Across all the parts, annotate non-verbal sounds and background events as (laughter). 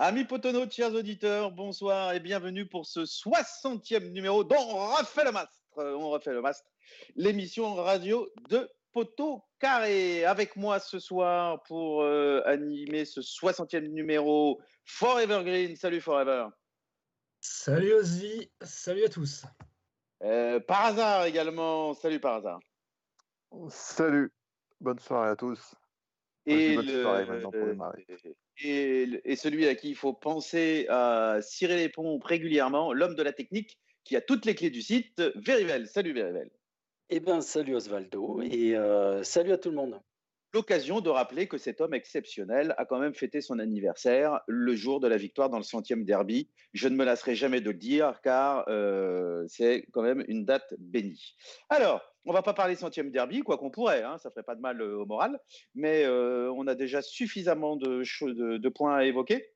Amis Potono, chers auditeurs, bonsoir et bienvenue pour ce 60e numéro dont on refait le mastre. On refait le mastre, l'émission radio de Poto Carré. Avec moi ce soir pour euh, animer ce 60e numéro, Forever Green. Salut Forever. Salut Ozzy, salut à tous. Euh, par hasard également, salut par hasard. Salut, bonne soirée à tous. Et, le, et, celui à qui il faut penser à cirer les pompes régulièrement, l'homme de la technique qui a toutes les clés du site, Verivel. Salut Verivel. Eh bien, salut Osvaldo et euh, salut à tout le monde. L'occasion de rappeler que cet homme exceptionnel a quand même fêté son anniversaire le jour de la victoire dans le centième derby. Je ne me lasserai jamais de le dire car euh, c'est quand même une date bénie. Alors, on va pas parler centième derby, quoi qu'on pourrait, hein, ça ferait pas de mal euh, au moral, mais euh, on a déjà suffisamment de, de points à évoquer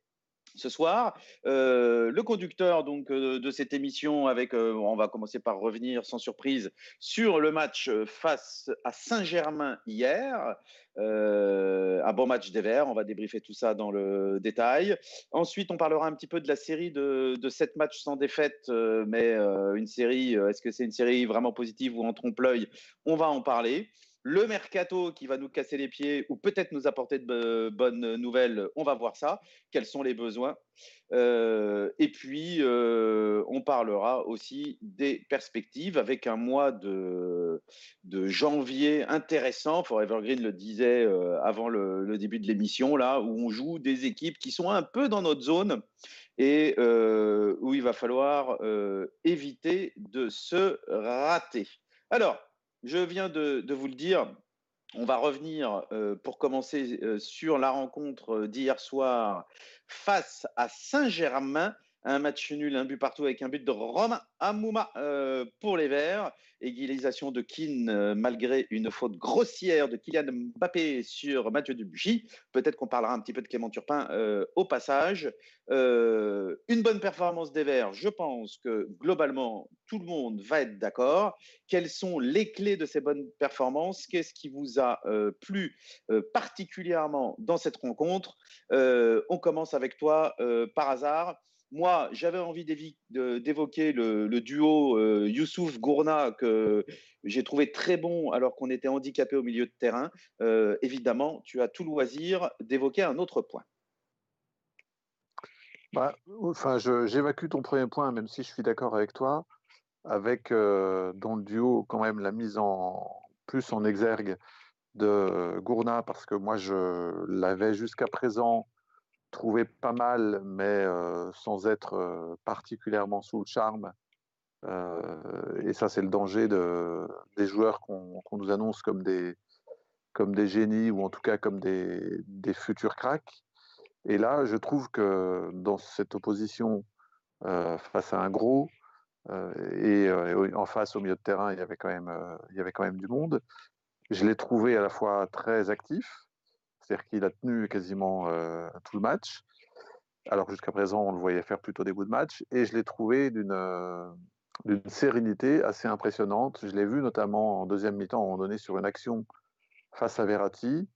ce soir. Euh, le conducteur donc euh, de cette émission, avec, euh, on va commencer par revenir sans surprise sur le match face à Saint-Germain hier. un bon match des Verts. On va débriefer tout ça dans le détail. Ensuite, on parlera un petit peu de la série de, de sept matchs sans défaite, mais une série. Est-ce que c'est une série vraiment positive ou en trompe-l'œil? On va en parler le mercato qui va nous casser les pieds ou peut-être nous apporter de bonnes nouvelles, on va voir ça. Quels sont les besoins euh, Et puis, euh, on parlera aussi des perspectives avec un mois de, de janvier intéressant. Forever Green le disait euh, avant le, début de l'émission, là, où on joue des équipes qui sont un peu dans notre zone et où il va falloir éviter de se rater. Alors, je viens de, vous le dire. On va revenir euh, pour commencer euh, sur la rencontre d'hier soir face à Saint-Germain un match nul, un but partout avec un but de Romain Amouma euh, pour les Verts. Égalisation de Keane euh, malgré une faute grossière de Kylian Mbappé sur Mathieu Debuchy. Peut-être qu'on parlera un petit peu de Clément Turpin euh, au passage. une bonne performance des Verts. Je pense que globalement, tout le monde va être d'accord. Quelles sont les clés de ces bonnes performances? Qu'est-ce qui vous a plu particulièrement dans cette rencontre? On commence avec toi par hasard. Moi, j'avais envie d'évoquer le, duo euh, Youssouf Gourna que j'ai trouvé très bon alors qu'on était handicapé au milieu de terrain. Euh, évidemment, tu as tout loisir d'évoquer un autre point. Bah, enfin, j'évacue ton premier point, même si je suis d'accord avec toi, avec euh, dans le duo quand même la mise en plus en exergue de Gourna, parce que moi je l'avais jusqu'à présent trouvé pas mal, mais euh, sans être euh, particulièrement sous le charme. Euh, et ça, c'est le danger de, des joueurs qu'on nous annonce comme des, comme des génies ou en tout cas comme des, futurs cracks. Et là, je trouve que dans cette opposition face à un gros, et, en face au milieu de terrain, il y avait quand même, il y avait quand même du monde. Je l'ai trouvé à la fois très actif, c'est-à-dire qu'il a tenu quasiment euh, tout le match, alors jusqu'à présent, on le voyait faire plutôt des bouts de match. Et je l'ai trouvé euh, d'une sérénité assez impressionnante. Je l'ai vu notamment en deuxième mi-temps, à un moment donné, sur une action face à Verratti,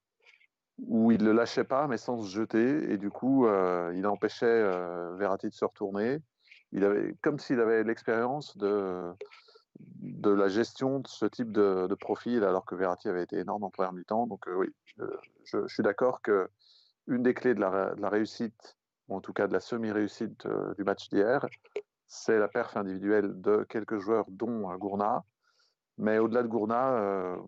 où il ne le lâchait pas, mais sans se jeter. Et du coup, euh, il empêchait Verratti de se retourner. Il avait, comme s'il avait l'expérience de, de la gestion de ce type de, profil, alors que Verratti avait été énorme en première mi-temps. Donc euh, oui, je, suis d'accord que une des clés de la, réussite, ou en tout cas de la semi-réussite euh, du match d'hier, c'est la perf individuelle de quelques joueurs, dont euh, Gourna. Mais au-delà de Gourna,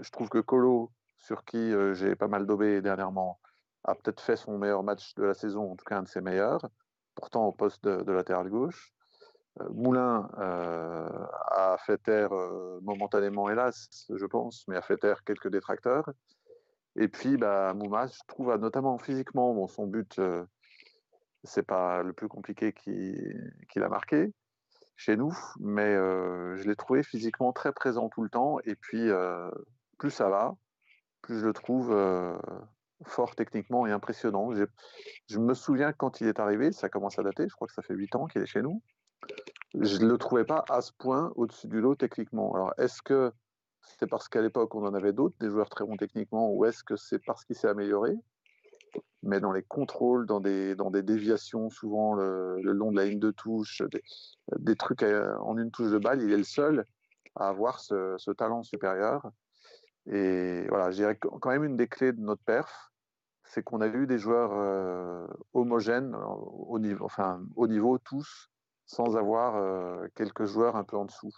je trouve que Colo, sur qui j'ai pas mal daubé dernièrement, a peut-être fait son meilleur match de la saison, en tout cas un de ses meilleurs, pourtant au poste de latéral gauche. Euh, Moulin euh, a fait taire euh, momentanément, hélas, je pense, mais a fait taire quelques détracteurs. Et puis, bah, Mouma, je trouve, notamment physiquement, son but, c'est pas le plus compliqué qu'il a marqué chez nous, mais je l'ai trouvé physiquement très présent tout le temps. Et puis, plus ça va, plus je le trouve fort techniquement et impressionnant. Je me souviens quand il est arrivé, ça commence à dater, je crois que ça fait 8 ans qu'il est chez nous je ne le trouvais pas à ce point au-dessus du lot techniquement. Alors, est-ce que c'est parce qu'à l'époque, on en avait d'autres, des joueurs très bons techniquement, ou est-ce que c'est parce qu'il s'est amélioré? Mais dans les contrôles, dans des, dans des déviations, souvent le, long de la ligne de touche, des, trucs en une touche de balle, il est le seul à avoir ce, talent supérieur. Et voilà, je dirais quand même une des clés de notre perf, c'est qu'on a eu des joueurs euh, homogènes au niveau, enfin, au niveau tous, sans avoir euh, quelques joueurs un peu en dessous.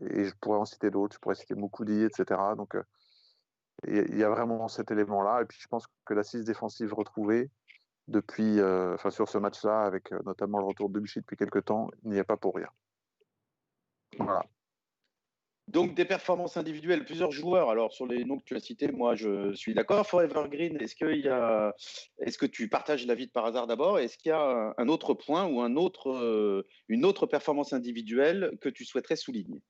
Et je pourrais en citer d'autres, je pourrais citer Moukoudi, etc. Donc, euh, il y a vraiment cet élément-là. Et puis, je pense que l'assise défensive retrouvée depuis, enfin, sur ce match-là, avec notamment le retour de Bullshit depuis quelques temps, n'y est pas pour rien. Voilà. Donc des performances individuelles, plusieurs joueurs. Alors sur les noms que tu as cités, moi je suis d'accord. Forever Green, est-ce y a, est-ce que tu partages l'avis de par hasard d'abord? Est-ce qu'il y a un autre point ou un autre, euh, une autre performance individuelle que tu souhaiterais souligner?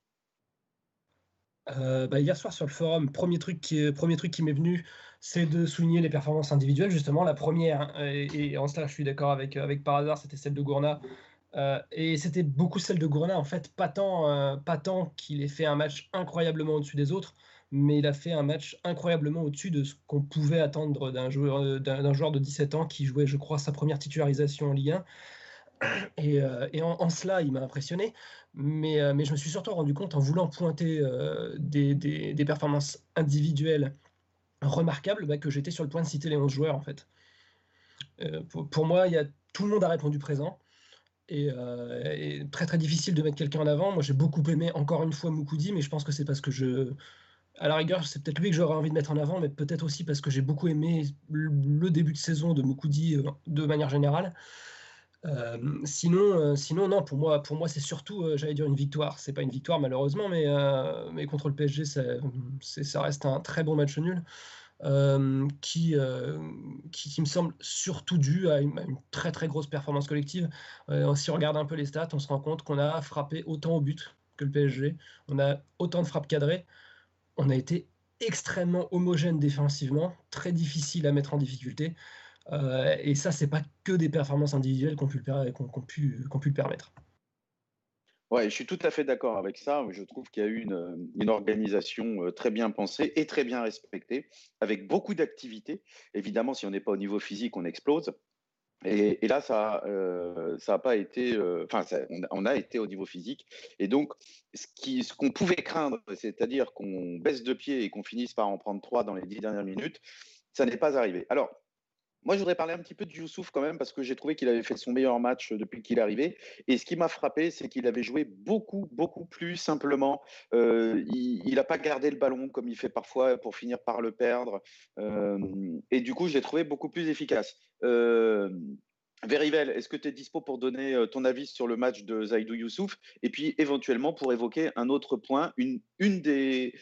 Euh, bah, hier soir sur le forum, premier truc qui, premier truc qui m'est venu, c'est de souligner les performances individuelles. Justement, la première, et, en cela je suis d'accord avec, avec par hasard, c'était celle de Gourna, euh, et c'était beaucoup celle de Gourna, en fait, pas tant, euh, tant qu'il ait fait un match incroyablement au-dessus des autres, mais il a fait un match incroyablement au-dessus de ce qu'on pouvait attendre d'un joueur, euh, joueur de 17 ans qui jouait, je crois, sa première titularisation en Ligue 1. (clears throat) Et, en, cela, il m'a impressionné, mais, mais je me suis surtout rendu compte en voulant pointer des, des, performances individuelles remarquables bah, que j'étais sur le point de citer les 11 joueurs, en fait. Pour, pour, moi, y a, tout le monde a répondu présent. Euh, et, très très difficile de mettre quelqu'un en avant. Moi j'ai beaucoup aimé encore une fois Moukoudi, mais je pense que c'est parce que je. À la rigueur, c'est peut-être lui que j'aurais envie de mettre en avant, mais peut-être aussi parce que j'ai beaucoup aimé le début de saison de Moukoudi euh, de manière générale. Euh, sinon, sinon, non, pour moi, pour moi c'est surtout, j'allais dire une victoire. C'est pas une victoire malheureusement, mais, mais contre le PSG, ça reste un très bon match nul. Euh, qui, euh, qui, qui, me semble surtout dû à une, très très grosse performance collective. Euh, si on regarde un peu les stats, on se rend compte qu'on a frappé autant au but que le PSG, on a autant de frappes cadrées, on a été extrêmement homogène défensivement, très difficile à mettre en difficulté. et ça, c'est pas que des performances individuelles qu'on pu, pu le permettre. Ouais, je suis tout à fait d'accord avec ça. Je trouve qu'il y a eu une, organisation euh, très bien pensée et très bien respectée, avec beaucoup d'activités. Évidemment, si on n'est pas au niveau physique, on explose. Et, là, ça euh, pas été. Euh, enfin, on, a été au niveau physique. Et donc, ce qu'on pouvait craindre, c'est-à-dire qu'on baisse de pied et qu'on finisse par en prendre trois dans les dix dernières minutes, ça n'est pas arrivé. Alors, moi, je voudrais parler un petit peu de Youssouf quand même, parce que j'ai trouvé qu'il avait fait son meilleur match depuis qu'il est arrivé. Et ce qui m'a frappé, c'est qu'il avait joué beaucoup, beaucoup plus simplement. Euh, il n'a pas gardé le ballon comme il fait parfois pour finir par le perdre. Euh, et du coup, je l'ai trouvé beaucoup plus efficace. Euh, Verivel, est-ce que tu es dispo pour donner euh, ton avis sur le match de Zaidou Youssouf? Et puis éventuellement pour évoquer un autre point, une des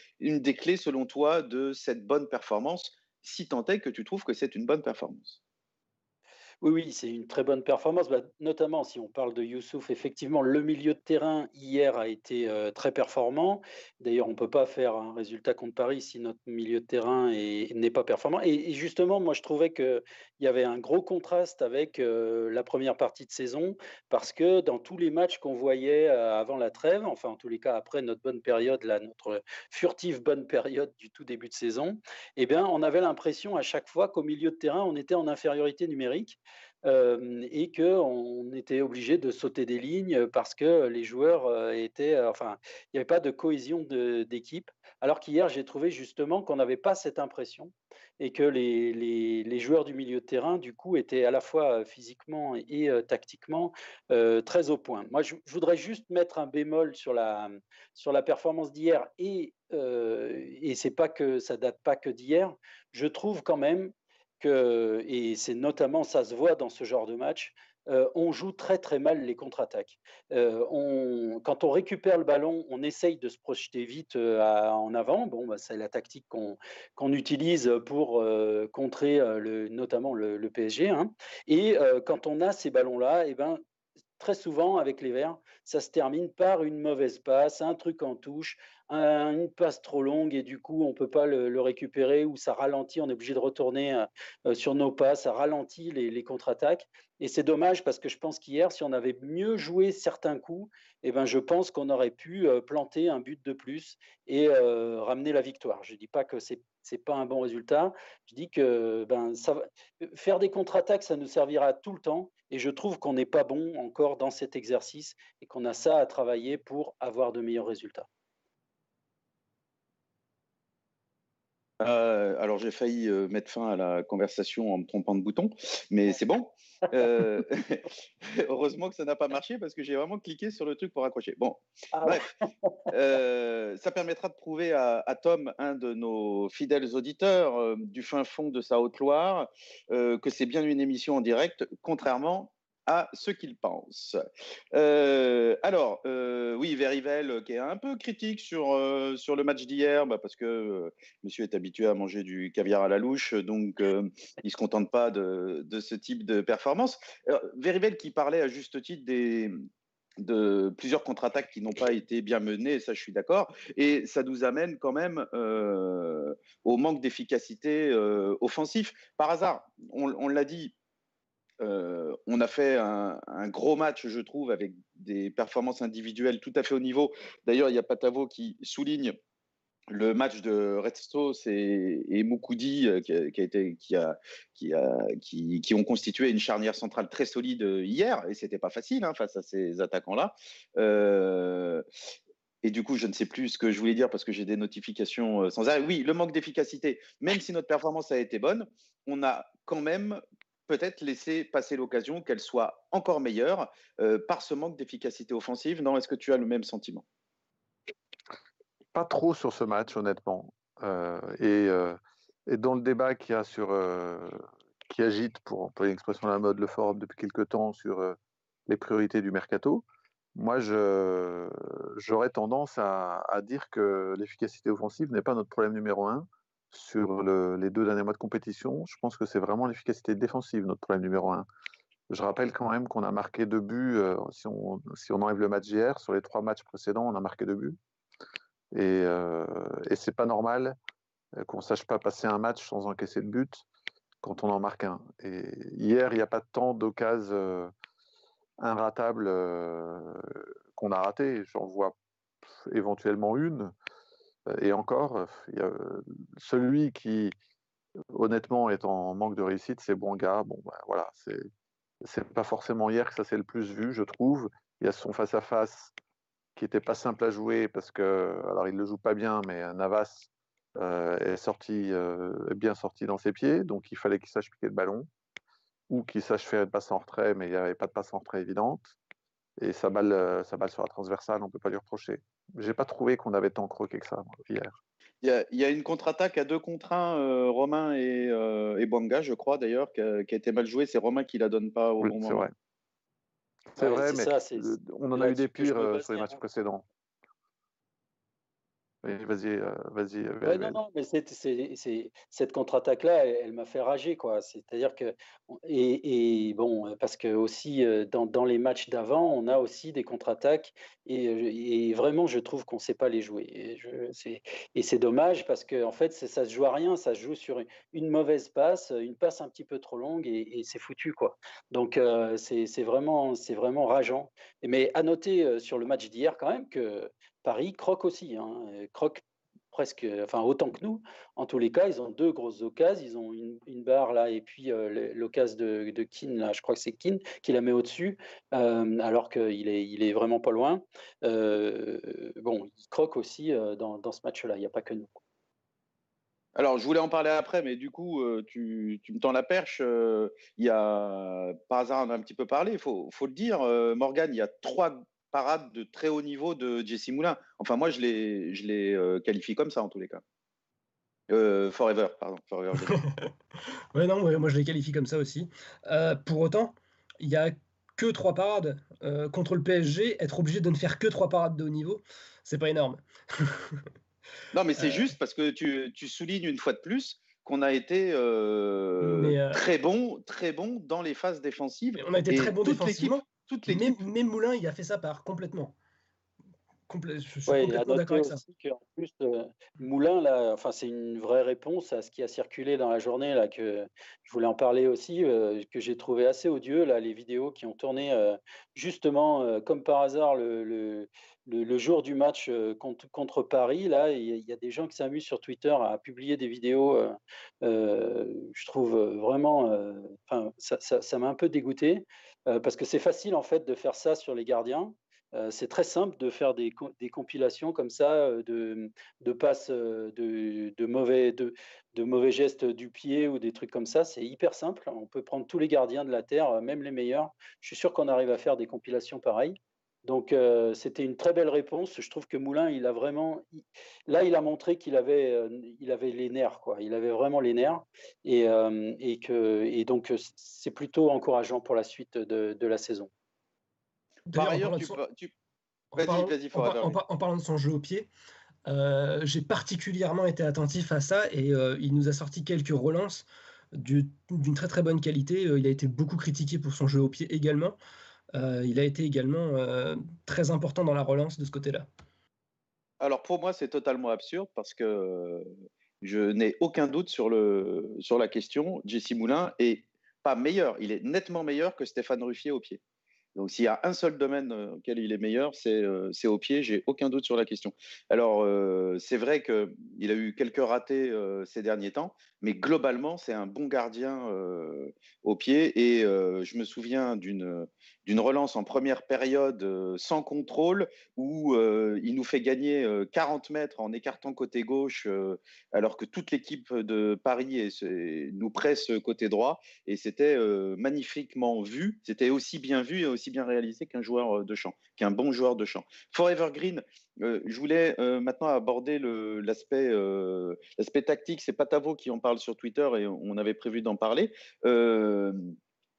clés selon toi de cette bonne performance si tant est que tu trouves que c'est une bonne performance. Oui, oui, c'est une très bonne performance, bah, notamment si on parle de Youssouf. Effectivement, le milieu de terrain hier a été très performant. D'ailleurs, on ne peut pas faire un résultat contre Paris si notre milieu de terrain n'est pas performant. Et, justement, moi, je trouvais qu'il y avait un gros contraste avec la première partie de saison, parce que dans tous les matchs qu'on voyait avant la trêve, enfin en tous les cas après notre bonne période, là, notre furtive bonne période du tout début de saison, eh bien, on avait l'impression à chaque fois qu'au milieu de terrain, on était en infériorité numérique et qu'on était obligé de sauter des lignes parce que les joueurs étaient, enfin, il n'y avait pas de cohésion d'équipe. Alors qu'hier, j'ai trouvé justement qu'on n'avait pas cette impression et que les, joueurs du milieu de terrain, du coup, étaient à la fois physiquement et tactiquement très au point. Moi, je, voudrais juste mettre un bémol sur la, sur la performance d'hier et, et c'est pas que ça date pas que d'hier. Je trouve quand même et c'est notamment, ça se voit dans ce genre de match, euh, on joue très très mal les contre-attaques. Euh, quand on récupère le ballon, on essaye de se projeter vite euh, en avant. Bon, bah, c'est la tactique qu'on utilise pour contrer notamment le, PSG. Hein. Et quand on a ces ballons-là, eh ben, très souvent avec les Verts, ça se termine par une mauvaise passe, un truc en touche, une passe trop longue et du coup on peut pas le, récupérer ou ça ralentit, on est obligé de retourner sur nos pas, ça ralentit les, contre-attaques. Et c'est dommage parce que je pense qu'hier, si on avait mieux joué certains coups, eh ben, je pense qu'on aurait pu planter un but de plus et ramener la victoire. Je ne dis pas que c'est n'est pas un bon résultat. Je dis que ben, ça, faire des contre-attaques, ça nous servira tout le temps. Et je trouve qu'on n'est pas bon encore dans cet exercice et qu'on a ça à travailler pour avoir de meilleurs résultats. Euh, alors j'ai failli euh, mettre fin à la conversation en me trompant de bouton, mais c'est bon. (laughs) Euh, (laughs) heureusement que ça n'a pas marché parce que j'ai vraiment cliqué sur le truc pour accrocher. Bon, ah bref, ça permettra de prouver à, Tom, un de nos fidèles auditeurs du fin fond de sa Haute-Loire, que c'est bien une émission en direct, contrairement à ce qu'il pense. Euh, alors, euh, oui, Verivel euh, qui est un peu critique sur, sur le match d'hier, bah, parce que monsieur est habitué à manger du caviar à la louche, donc il ne se contente pas de, de, ce type de performance. Verivel qui parlait à juste titre des, de plusieurs contre-attaques qui n'ont pas été bien menées, ça je suis d'accord, et ça nous amène quand même au manque d'efficacité offensif. Par hasard, on, on l'a dit, euh, on a fait un, gros match, je trouve, avec des performances individuelles tout à fait au niveau. D'ailleurs, il y a Patavo qui souligne le match de Restos et, et euh, qui, ont constitué une charnière centrale très solide euh, hier, et c'était pas facile hein, face à ces attaquants-là. et du coup, je ne sais plus ce que je voulais dire parce que j'ai des notifications sans arrêt. Oui, le manque d'efficacité. Même si notre performance a été bonne, on a quand même peut-être laisser passer l'occasion qu'elle soit encore meilleure euh, par ce manque d'efficacité offensive. Non, est-ce que tu as le même sentiment? Pas trop sur ce match, honnêtement. Euh, euh, et, dans le débat qui a qui agite, pour employer l'expression de la mode, le forum depuis quelques temps sur les priorités du mercato, moi, j'aurais tendance à, dire que l'efficacité offensive n'est pas notre problème numéro un, sur les deux derniers mois de compétition, je pense que c'est vraiment l'efficacité défensive, notre problème numéro un. Je rappelle quand même qu'on a marqué deux buts, euh, si, on, enlève le match hier, sur les trois matchs précédents, on a marqué deux buts. Et, euh, et c'est pas normal euh, qu'on sache pas passer un match sans encaisser de but quand on en marque un. Et hier, il n'y a pas tant d'occasions euh, inratables qu'on a raté. J'en vois éventuellement une. Et encore, y a celui qui, honnêtement, est en manque de réussite, c'est Bonga. Bon, ben, voilà, c'est pas forcément hier que ça s'est le plus vu, je trouve. Il y a son face à face qui n'était pas simple à jouer parce que, alors il le joue pas bien, mais Navas est sorti, bien sorti dans ses pieds, donc il fallait qu'il sache piquer le ballon ou qu'il sache faire une passe en retrait, mais il n'y avait pas de passe en retrait évidente. Et sa balle, sa balle sur la transversale, on ne peut pas lui reprocher. J'ai pas trouvé qu'on avait tant croqué que ça hier. Il y, a, une contre-attaque à deux contre un, euh, Romain et, euh, et Banga, je crois d'ailleurs, qui a, été mal jouée. C'est Romain qui la donne pas au bon moment. C'est vrai. C'est vrai, mais on en a eu des pires euh, sur les matchs précédents vas-y, euh, vas-y. Euh, non, non, mais cette contre-attaque-là, elle, m'a fait rager, quoi. C'est-à-dire que, et, bon, parce que aussi dans, dans les matchs d'avant, on a aussi des contre-attaques, et, vraiment, je trouve qu'on ne sait pas les jouer. Et, c'est, et c'est dommage parce que en fait, ça se joue à rien, ça se joue sur une, mauvaise passe, une passe un petit peu trop longue, et, c'est foutu, quoi. Donc c'est vraiment, c'est vraiment rageant. Mais à noter sur le match d'hier quand même que Paris croque aussi, hein, croque presque, enfin autant que nous. En tous les cas, ils ont deux grosses occasions. Ils ont une, barre là et puis euh, l'occasion de, de Keane, je crois que c'est Keane qui la met au-dessus, euh, alors qu'il est, il est vraiment pas loin. Euh, bon, ils croquent aussi dans, ce match-là. Il n'y a pas que nous. Alors, je voulais en parler après, mais du coup, tu, me tends la perche. Il y a, par hasard, on a un petit peu parlé, il faut, faut, le dire, Morgan, il y a trois parade de très haut niveau de Jesse Moulin. Enfin, moi, je les, je les euh, qualifie comme ça en tous les cas. Euh, forever, pardon. Forever. (laughs) ouais, non, moi je les qualifie comme ça aussi. Euh, pour autant, il n'y a que trois parades contre le PSG. Être obligé de ne faire que trois parades de haut niveau, c'est pas énorme. (laughs) non, mais c'est juste parce que tu, tu, soulignes une fois de plus qu'on a été très bon, très bon dans les phases défensives. on a été très bon défensivement. Toutes les... même, Moulin, il a fait sa part complètement. je suis complètement d'accord avec ça. En plus, Moulin, là, enfin, c'est une vraie réponse à ce qui a circulé dans la journée, là, que je voulais en parler aussi, que j'ai trouvé assez odieux, là, les vidéos qui ont tourné justement, comme par hasard, le, le, le, jour du match contre, contre Paris. Là, il y, a des gens qui s'amusent sur Twitter à publier des vidéos. je trouve vraiment, enfin, ça m'a un peu dégoûté parce que c'est facile en fait de faire ça sur les gardiens. c'est très simple de faire des, des compilations comme ça de, de passes de, de, mauvais, de, de mauvais gestes du pied ou des trucs comme ça. C'est hyper simple. On peut prendre tous les gardiens de la Terre, même les meilleurs. Je suis sûr qu'on arrive à faire des compilations pareilles. Donc euh, c'était une très belle réponse. Je trouve que Moulin, il a vraiment, là, il a montré qu'il avait, euh, il avait les nerfs, quoi. Il avait vraiment les nerfs, et, euh, et que, et donc c'est plutôt encourageant pour la suite de, la saison. Par ailleurs, tu, vas-y, vas-y, en, en, parlant de son jeu au pied, j'ai particulièrement été attentif à ça, et il nous a sorti quelques relances d'une très très bonne qualité. il a été beaucoup critiqué pour son jeu au pied également. Euh, il a été également euh, très important dans la relance de ce côté-là. Alors pour moi, c'est totalement absurde parce que je n'ai aucun doute sur, le, sur la question. Jesse Moulin est pas meilleur, il est nettement meilleur que Stéphane Ruffier au pied. Donc s'il y a un seul domaine auquel il est meilleur, c'est au pied, j'ai aucun doute sur la question. Alors c'est vrai qu'il a eu quelques ratés ces derniers temps, mais globalement c'est un bon gardien au pied. Et je me souviens d'une d'une relance en première période euh, sans contrôle où euh, il nous fait gagner 40 euh, mètres en écartant côté gauche alors que toute l'équipe de Paris nous presse côté droit. Et c'était magnifiquement vu, c'était aussi bien vu et aussi bien réalisé qu'un joueur de champ, qu'un bon joueur de champ. Forever Green, je voulais maintenant aborder l'aspect l'aspect tactique, c'est Patavo qui en parle sur Twitter et on avait prévu d'en parler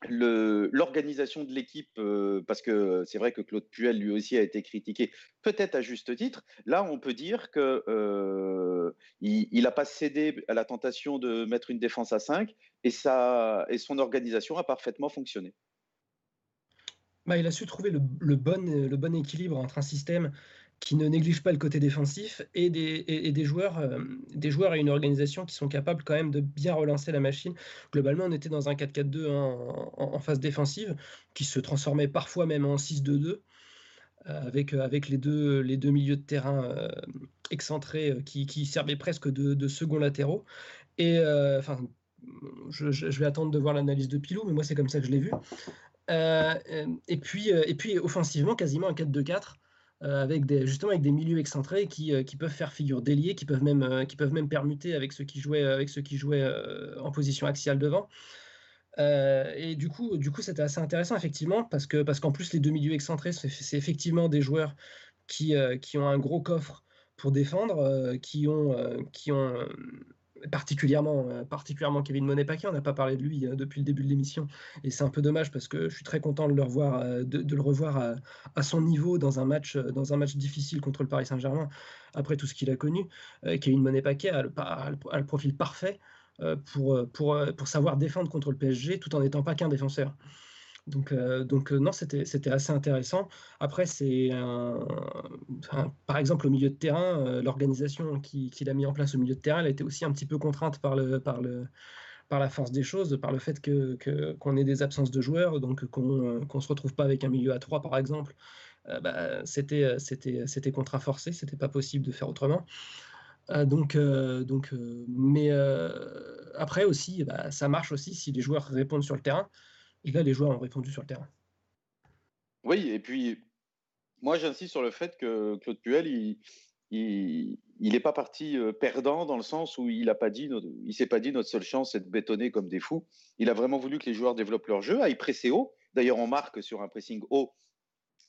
l'organisation de l'équipe, euh, parce que c'est vrai que Claude Puel lui aussi a été critiqué, peut-être à juste titre. Là, on peut dire que euh, il n'a pas cédé à la tentation de mettre une défense à 5 et, et son organisation a parfaitement fonctionné. Bah, il a su trouver le, bon, le bon équilibre entre un système qui ne négligent pas le côté défensif et des, des joueurs, euh, des joueurs et une organisation qui sont capables quand même de bien relancer la machine. Globalement, on était dans un 4-4-2 en, phase défensive qui se transformait parfois même en 6-2-2 euh, avec, euh, les, deux, milieux de terrain excentrés qui, servaient presque de, de second latéraux. Et enfin, je, vais attendre de voir l'analyse de Pilou, mais moi c'est comme ça que je l'ai vu. Et, puis, et puis offensivement, quasiment un 4-2-4 euh, avec des, justement avec des milieux excentrés qui, euh, qui peuvent faire figure d'ailier, qui peuvent même euh, qui peuvent même permuter avec ceux qui jouaient avec ceux qui jouaient en position axiale devant. et du coup, du coup, c'était assez intéressant effectivement parce que parce qu'en plus les deux milieux excentrés, c'est effectivement des joueurs qui, qui ont un gros coffre pour défendre, qui ont qui ont particulièrement, euh, particulièrement Kevin Monet-Paquet. On n'a pas parlé de lui euh, depuis le début de l'émission. Et c'est un peu dommage parce que je suis très content de le revoir, euh, à, son niveau dans un, match, dans un match difficile contre le Paris Saint-Germain, après tout ce qu'il a connu. Kevin Monet-Paquet a, le, profil parfait pour, pour, pour savoir défendre contre le PSG tout en n'étant pas qu'un défenseur. Donc, euh, euh, non, c'était, assez intéressant. Après, c'est par exemple au milieu de terrain, euh, l'organisation qu'il a mis en place au milieu de terrain, elle a été aussi un petit peu contrainte par, la force des choses, par le fait qu'on ait des absences de joueurs, donc qu'on ne se retrouve pas avec un milieu à 3 par exemple. Bah, c'était, c'était contraforcé, c'était pas possible de faire autrement. donc, donc, mais après aussi, bah, ça marche aussi si les joueurs répondent sur le terrain. Et là, les joueurs ont répondu sur le terrain. Oui, et puis moi, j'insiste sur le fait que Claude Puel, il, il n'est pas parti euh, perdant dans le sens où il n'a pas dit, il s'est pas dit notre seule chance c'est de bétonner comme des fous. Il a vraiment voulu que les joueurs développent leur jeu, aillent presser haut. D'ailleurs, on marque sur un pressing haut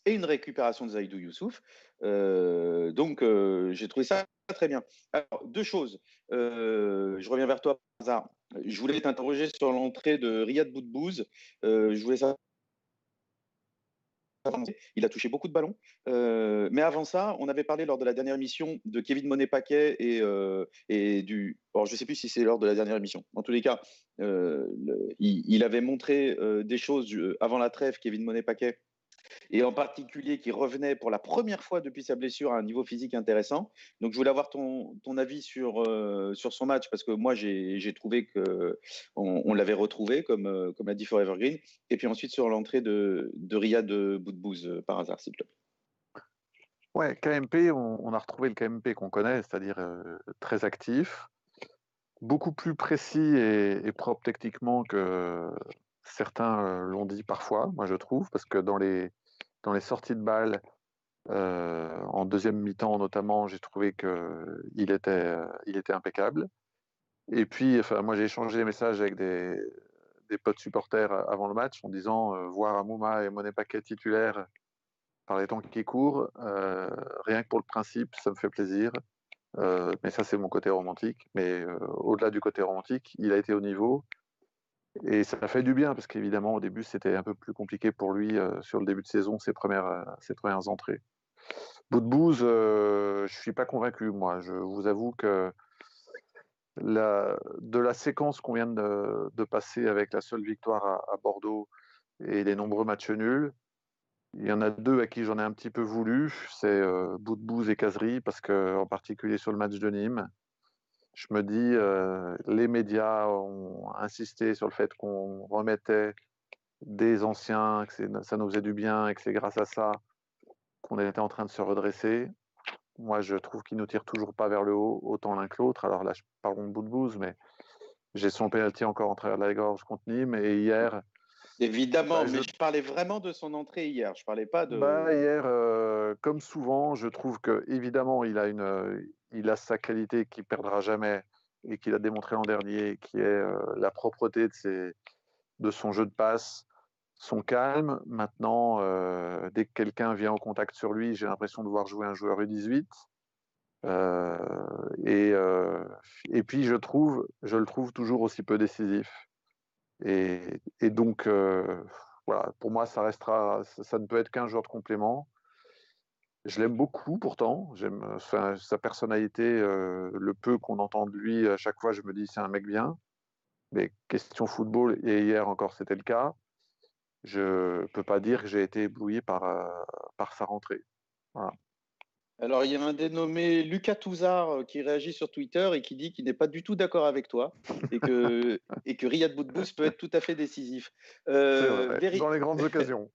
et une récupération de Zaidou Youssouf. Euh, donc, euh, j'ai trouvé ça très bien. Deux choses. je reviens vers toi, hasard. Je voulais t'interroger sur l'entrée de Riyad Boudbouz. Euh, je voulais savoir. Il a touché beaucoup de ballons. Euh, mais avant ça, on avait parlé lors de la dernière émission de Kevin Monet-Paquet et, euh, et, du. Alors, je ne sais plus si c'est lors de la dernière émission. En tous les cas, il, avait montré des choses avant la trêve, Kevin Monet-Paquet, et en particulier qui revenait pour la première fois depuis sa blessure à un niveau physique intéressant. Donc, je voulais avoir ton, ton avis sur, euh, sur son match parce que moi, j'ai trouvé que on, l'avait retrouvé, comme, euh, comme l'a dit Forever Green. Et puis ensuite, sur l'entrée de, de Riyad Boudbouz, euh, par hasard, s'il te plaît. Ouais, KMP, on, a retrouvé le KMP qu'on connaît, c'est-à-dire très actif, beaucoup plus précis et propre techniquement que certains l'ont dit parfois, moi je trouve, parce que dans les, dans les sorties de balles, euh, en deuxième mi-temps notamment, j'ai trouvé qu'il était, euh, il était impeccable. Et puis, enfin, moi j'ai échangé des messages avec des, des potes supporters avant le match en disant euh, voir Amouma et Monet Paquet titulaires par les temps qui courent, rien que pour le principe, ça me fait plaisir. mais ça, c'est mon côté romantique. Mais au-delà du côté romantique, il a été au niveau. Et ça fait du bien parce qu'évidemment, au début, c'était un peu plus compliqué pour lui euh, sur le début de saison, ses premières, euh, ses premières entrées. Bout de bouse, euh, je ne suis pas convaincu, moi. Je vous avoue que de la séquence qu'on vient de, passer avec la seule victoire à, Bordeaux et les nombreux matchs nuls, il y en a deux à qui j'en ai un petit peu voulu, c'est Bout de et Casery, parce que en particulier sur le match de Nîmes, je me dis, euh, les médias ont insisté sur le fait qu'on remettait des anciens, que ça nous faisait du bien et que c'est grâce à ça qu'on était en train de se redresser. Moi, je trouve qu'ils ne tirent toujours pas vers le haut, autant l'un que l'autre. Alors là, je parle de bout de bouse, mais j'ai son penalty encore en travers de la gorge contre Nîmes. Et hier, Évidemment, bah, mais je... parlais vraiment de son entrée hier. Je parlais pas de. Bah, hier, euh, comme souvent, je trouve que évidemment, il a une, il a sa qualité qui perdra jamais et qu'il a démontré l'an dernier, qui est euh, la propreté de, son jeu de passe, son calme. Maintenant, euh, dès que quelqu'un vient en contact sur lui, j'ai l'impression de voir jouer un joueur U18. et, et puis, je trouve, je le trouve toujours aussi peu décisif. Et, donc, euh, voilà, pour moi, ça ça, ne peut être qu'un joueur de complément. Je l'aime beaucoup pourtant. J'aime sa personnalité, euh, le peu qu'on entend de lui. À chaque fois, je me dis c'est un mec bien. Mais question football, et hier encore c'était le cas, je peux pas dire que j'ai été ébloui par, euh, par sa rentrée. Voilà. Alors, il y a un dénommé Lucas Touzard euh, qui réagit sur Twitter et qui dit qu'il n'est pas du tout d'accord avec toi et que, (laughs) et que Riyad Boudbous peut être tout à fait décisif. Euh, Dans les grandes (laughs) occasions.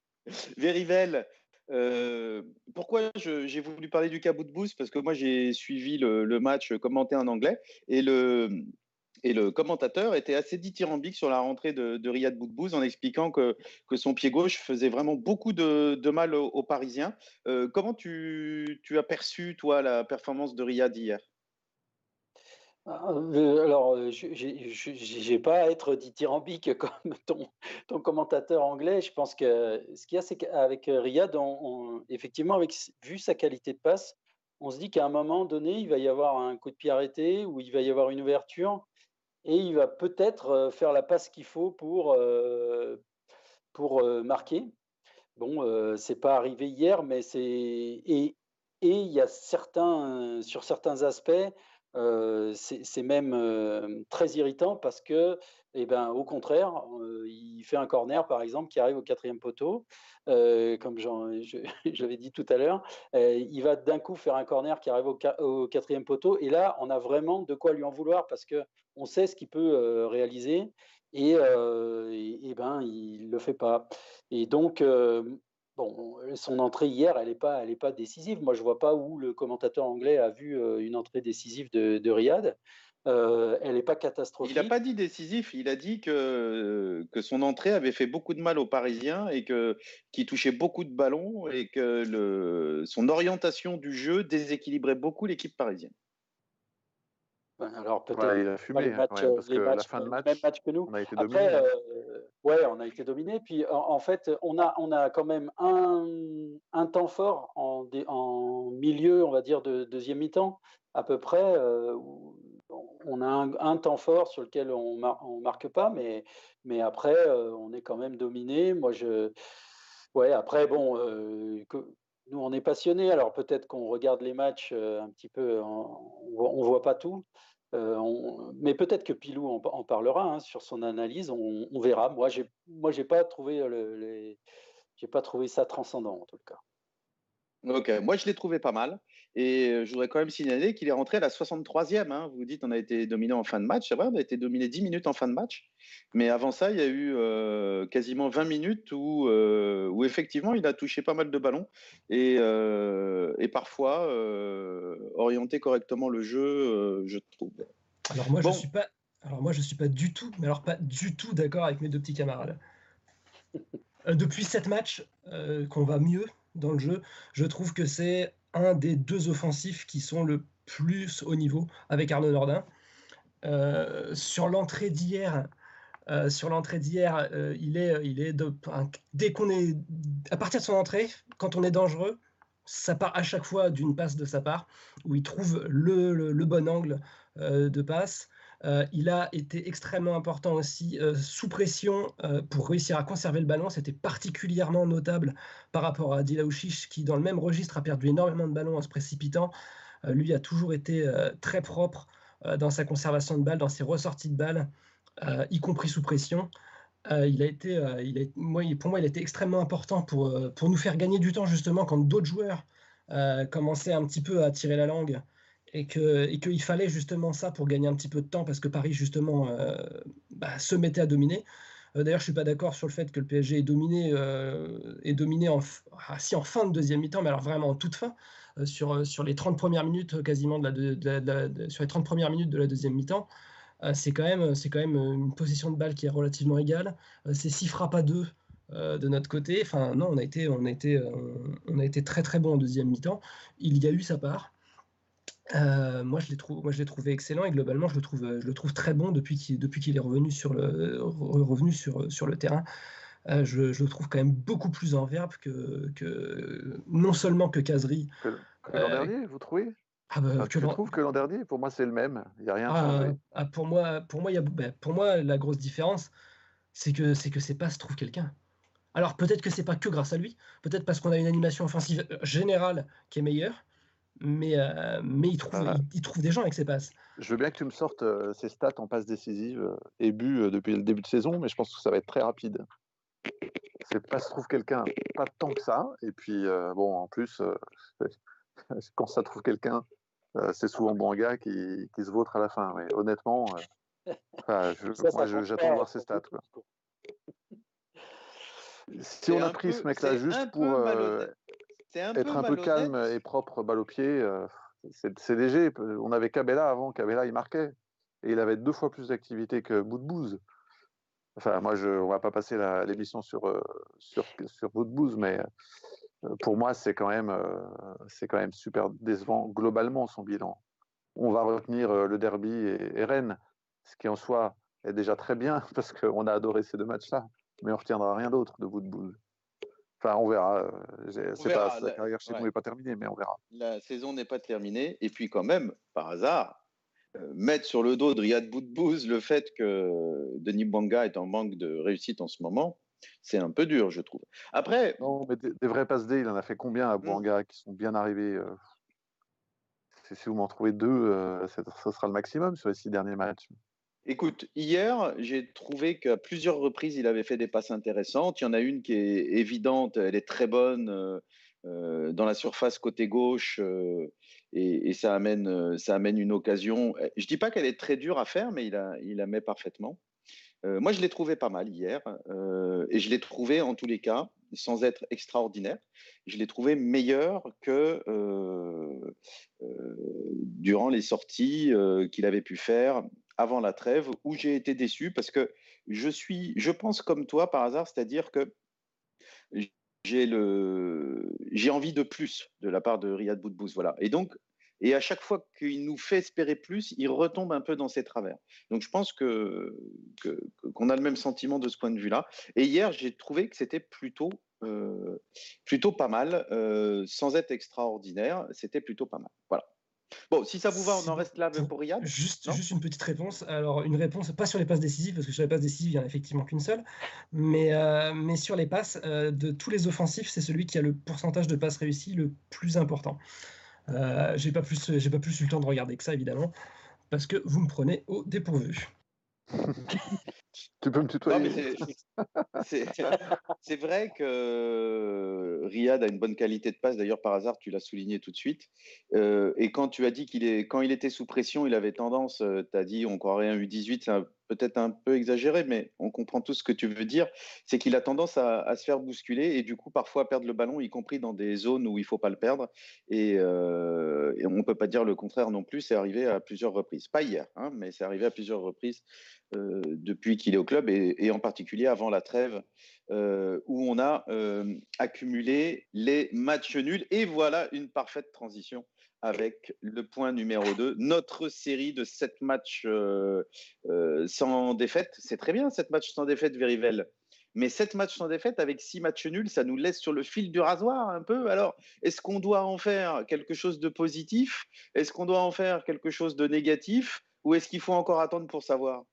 Verivel, euh, pourquoi j'ai voulu parler du cas Boudbous Parce que moi, j'ai suivi le, match commenté en anglais et le, et le commentateur était assez dithyrambique sur la rentrée de, de Riyad Boudbouz en expliquant que, que, son pied gauche faisait vraiment beaucoup de, de mal aux, Parisiens. Euh, comment tu, tu, as perçu, toi, la performance de Riyad hier? Alors, euh, je n'ai pas à être dithyrambique (laughs) comme ton, ton, commentateur anglais. Je pense que ce qu'il y a, c'est qu'avec Riyad, effectivement, vu sa qualité de passe, on se dit qu'à un moment donné, il va y avoir un coup de pied arrêté ou il va y avoir une ouverture et il va peut-être faire la passe qu'il faut pour, pour marquer. Bon, c'est pas arrivé hier, mais c'est et, et il y a certains sur certains aspects, c'est même très irritant parce que, eh ben, au contraire, il fait un corner, par exemple, qui arrive au quatrième poteau, comme j'avais (laughs) dit tout à l'heure. il va d'un coup faire un corner qui arrive au, quatrième poteau, et là, on a vraiment de quoi lui en vouloir parce que on sait ce qu'il peut réaliser, et, et, ben, il le fait pas. Et donc, Bon, son entrée hier, elle n'est pas, pas décisive. Moi, je ne vois pas où le commentateur anglais a vu une entrée décisive de, Riyad. elle n'est pas catastrophique. Il n'a pas dit décisif, il a dit que, que son entrée avait fait beaucoup de mal aux Parisiens et qu'il touchait beaucoup de ballons et que le, son orientation du jeu déséquilibrait beaucoup l'équipe parisienne. Alors peut-être il a fumé, les hein, matchs, les matchs, fin de match, même match que nous. On a été. Après, euh, ouais, on a été dominé. Puis en, fait, on a, on a quand même un, un temps fort en, milieu, on va dire, de deuxième mi-temps, à peu près. Euh, on a un, temps fort sur lequel on ne marque pas, mais, mais après, euh, on est quand même dominé. Moi, je. Ouais, après, bon, euh, nous, on est passionnés, alors peut-être qu'on regarde les matchs un petit peu, on ne voit pas tout, euh, mais peut-être que Pilou en, parlera hein, sur son analyse, on, verra. Moi, j'ai, moi, j'ai pas trouvé j'ai pas trouvé ça transcendant en tout cas. Ok, moi je l'ai trouvé pas mal. Et euh, je voudrais quand même signaler qu'il est rentré à la 63e. Hein. Vous dites on a été dominé en fin de match. C'est vrai, on a été dominé 10 minutes en fin de match. Mais avant ça, il y a eu euh, quasiment 20 minutes où, euh, où effectivement il a touché pas mal de ballons et, et parfois orienté correctement le jeu, je trouve. Alors moi, je suis pas. Alors moi, je suis pas du tout, mais alors pas du tout d'accord avec mes deux petits camarades. depuis sept matchs qu'on va mieux dans le jeu, je trouve que c'est un des deux offensifs qui sont le plus haut niveau avec Arnaud Nordin. Euh, sur l'entrée d'hier, euh, euh, il est, il dès qu'on est à partir de son entrée, quand on est dangereux, ça part à chaque fois d'une passe de sa part où il trouve le bon angle de passe. Euh, il a été extrêmement important aussi euh, sous pression euh, pour réussir à conserver le ballon. C'était particulièrement notable par rapport à Dilaouchiche qui, dans le même registre, a perdu énormément de ballons en se précipitant. lui a toujours été très propre dans sa conservation de balles, dans ses ressorties de balles, y compris sous pression. il a été, pour moi, il a été extrêmement important pour, pour nous faire gagner du temps, justement, quand d'autres joueurs commençaient un petit peu à tirer la langue et qu'il fallait justement ça pour gagner un petit peu de temps parce que Paris justement euh, bah, se mettait à dominer. Euh, d'ailleurs, je suis pas d'accord sur le fait que le PSG est dominé, euh, est dominé en, ah, si en fin de deuxième mi-temps, mais alors vraiment en toute fin, sur, sur les 30 premières minutes quasiment de la, sur les 30 premières minutes de la deuxième mi-temps. c'est quand même quand même une position de balle qui est relativement égale. c'est six frappes à deux de notre côté. Enfin non, on a été on a été on a été très très bon en deuxième mi-temps. Il y a eu sa part. Euh, moi, je l'ai trouvé, moi, je l'ai trouvé excellent et globalement, je le trouve, je le trouve très bon depuis qu'il, depuis qu'il est revenu sur le, revenu sur, sur le terrain. Euh, je, je, le trouve quand même beaucoup plus en verbe que, que non seulement que Casery. Que, l'an euh, dernier, vous trouvez? Ah bah, Je trouve que l'an dernier, pour moi, c'est le même. Il n'y a rien ah, changé. Ah, pour moi, pour moi, il y a, ben, pour moi, la grosse différence, c'est que c'est que c'est pas se trouve quelqu'un. Alors peut-être que c'est pas que grâce à lui, peut-être parce qu'on a une animation offensive générale qui est meilleure mais, euh, mais il, trouve, il, trouve des gens avec ses passes. Je veux bien que tu me sortes euh, ces stats en passes décisives euh, et buts depuis le début de saison, mais je pense que ça va être très rapide. C'est pas se trouve quelqu'un, pas tant que ça. Et puis, bon, en plus, (laughs) quand ça trouve quelqu'un, c'est souvent Banga qui, qui se vautre à la fin. Mais honnêtement, (laughs) j'attends de voir ses stats. Si on a pris ce mec-là juste pour être un peu calme et propre balle au pied, euh, c'est léger. On avait Cabella avant, Cabella il marquait. Et il avait deux fois plus d'activité que Boudbouze. Enfin, moi, je, on va pas passer l'émission sur, euh, sur, sur Boudbouze, mais euh, pour moi, c'est quand, même, c'est quand même super décevant globalement son bilan. On va retenir le derby et, Rennes, ce qui en soi est déjà très bien (laughs) parce qu'on a adoré ces deux matchs-là, mais on retiendra rien d'autre de Boudbouze. Enfin, on verra. Euh, c'est pas, la, carrière chez nous n'est pas terminée, mais on verra. La saison n'est pas terminée. Et puis, quand même, par hasard, euh, mettre sur le dos de Riyad Boudbouz le fait que Denis Banga est en manque de réussite en ce moment, c'est un peu dur, je trouve. Après. Non, mais des, vrais passes D, il en a fait combien à hmm. Banga qui sont bien arrivés euh, Si vous m'en trouvez deux, ça sera le maximum sur les six derniers matchs. Écoute, hier, j'ai trouvé qu'à plusieurs reprises, il avait fait des passes intéressantes. Il y en a une qui est évidente, elle est très bonne euh, euh, dans la surface côté gauche euh, et, ça, amène, ça amène une occasion. Je ne dis pas qu'elle est très dure à faire, mais il, la met parfaitement. moi, je l'ai trouvé pas mal hier et je l'ai trouvé en tous les cas, sans être extraordinaire, je l'ai trouvé meilleur que durant les sorties qu'il avait pu faire avant la trêve où j'ai été déçu parce que je suis, je pense comme toi par hasard, c'est-à-dire que j'ai le, j'ai envie de plus de la part de Riyad Boudbouz, voilà. Et donc, et à chaque fois qu'il nous fait espérer plus, il retombe un peu dans ses travers. Donc, je pense que qu'on a le même sentiment de ce point de vue-là. Et hier, j'ai trouvé que c'était plutôt euh, plutôt pas mal, euh, sans être extraordinaire. C'était plutôt pas mal. Voilà. Bon, si ça vous va, on en reste là pour Riyad. Juste, juste une petite réponse. Alors, une réponse, pas sur les passes décisives, parce que sur les passes décisives, il n'y en a effectivement qu'une seule. Mais, euh, mais sur les passes, euh, de tous les offensifs, c'est celui qui a le pourcentage de passes réussies le plus important. Euh, j'ai pas plus, j'ai pas plus eu le temps de regarder que ça, évidemment, parce que vous me prenez au dépourvu. (laughs) tu peux me tutoyer. C'est vrai que Riyad a une bonne qualité de passe. D'ailleurs, par hasard, tu l'as souligné tout de suite. Euh, et quand tu as dit qu'il est, quand il était sous pression, il avait tendance, euh, tu as dit, on croirait un U18, c'est peut-être un peu exagéré, mais on comprend tout ce que tu veux dire. C'est qu'il a tendance à, se faire bousculer et du coup, parfois, perdre le ballon, y compris dans des zones où il faut pas le perdre. Et, euh, on ne peut pas dire le contraire non plus. C'est arrivé à plusieurs reprises. Pas hier, hein, mais c'est arrivé à plusieurs reprises euh, depuis qu'il est au club et, en particulier avant la trêve euh, où on a accumulé les matchs nuls. Et voilà une parfaite transition avec le point numéro 2, notre série de 7 matchs sans défaite. C'est très bien, 7 matchs sans défaite, Verivel. Mais 7 matchs sans défaite avec 6 matchs nuls, ça nous laisse sur le fil du rasoir un peu. Alors, est-ce qu'on doit en faire quelque chose de positif? Est-ce qu'on doit en faire quelque chose de négatif? Ou est-ce qu'il faut encore attendre pour savoir?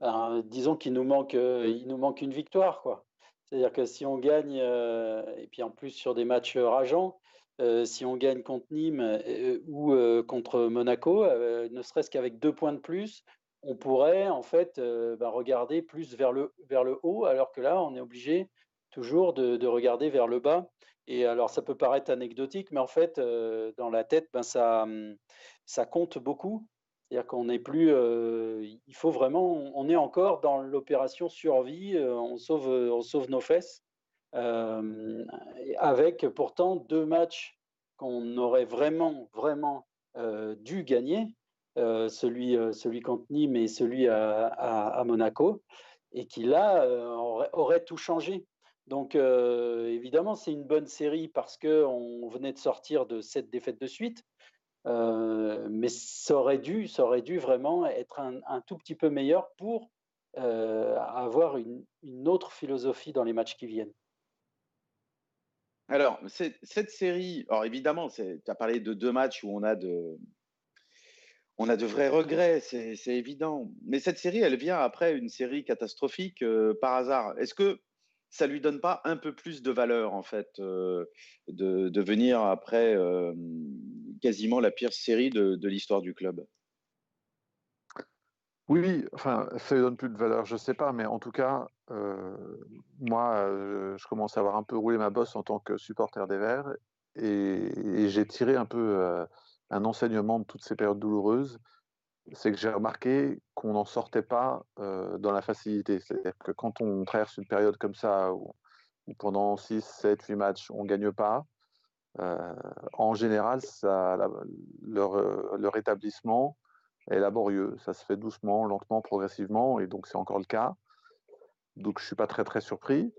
Ben, disons qu'il nous manque, euh, nous manque une victoire, quoi. C'est-à-dire que si on gagne, euh, et puis en plus sur des matchs rageants, euh, si on gagne contre Nîmes ou contre Monaco, ne serait-ce qu'avec deux points de plus, on pourrait en fait ben, regarder plus vers le, vers le haut, alors que là, on est obligé toujours de, de, regarder vers le bas. Et alors, ça peut paraître anecdotique, mais en fait, dans la tête, ben, ça, ça compte beaucoup. C'est-à-dire qu'on n'est plus, euh, il faut vraiment, on est encore dans l'opération survie, euh, on, sauve, on sauve nos fesses, euh, avec pourtant deux matchs qu'on aurait vraiment, vraiment dû gagner, celui, celui contre Nîmes et celui à, Monaco, et qui là aurait, tout changé. Donc évidemment, c'est une bonne série parce qu'on venait de sortir de cette défaite de suite. Euh, mais ça aurait, dû, ça aurait dû vraiment être un, tout petit peu meilleur pour euh, avoir une, autre philosophie dans les matchs qui viennent. Alors, cette série, alors évidemment, tu as parlé de deux matchs où on a de, a de vrais regrets, c'est évident. Mais cette série, elle vient après une série catastrophique euh, par hasard. Est-ce que ça lui donne pas un peu plus de valeur en fait de, de, venir après quasiment la pire série de, l'histoire du club? Oui, enfin, ça ne donne plus de valeur, je ne sais pas, mais en tout cas, euh, moi, euh, je commence à avoir un peu roulé ma bosse en tant que supporter des Verts et, j'ai tiré un peu euh, un enseignement de toutes ces périodes douloureuses. C'est que j'ai remarqué qu'on n'en sortait pas dans la facilité. C'est-à-dire que quand on traverse une période comme ça, où, pendant 6, 7, 8 matchs, on ne gagne pas, en général, leur, leur, établissement est laborieux. Ça se fait doucement, lentement, progressivement, et donc c'est encore le cas. Donc je suis pas très très surpris.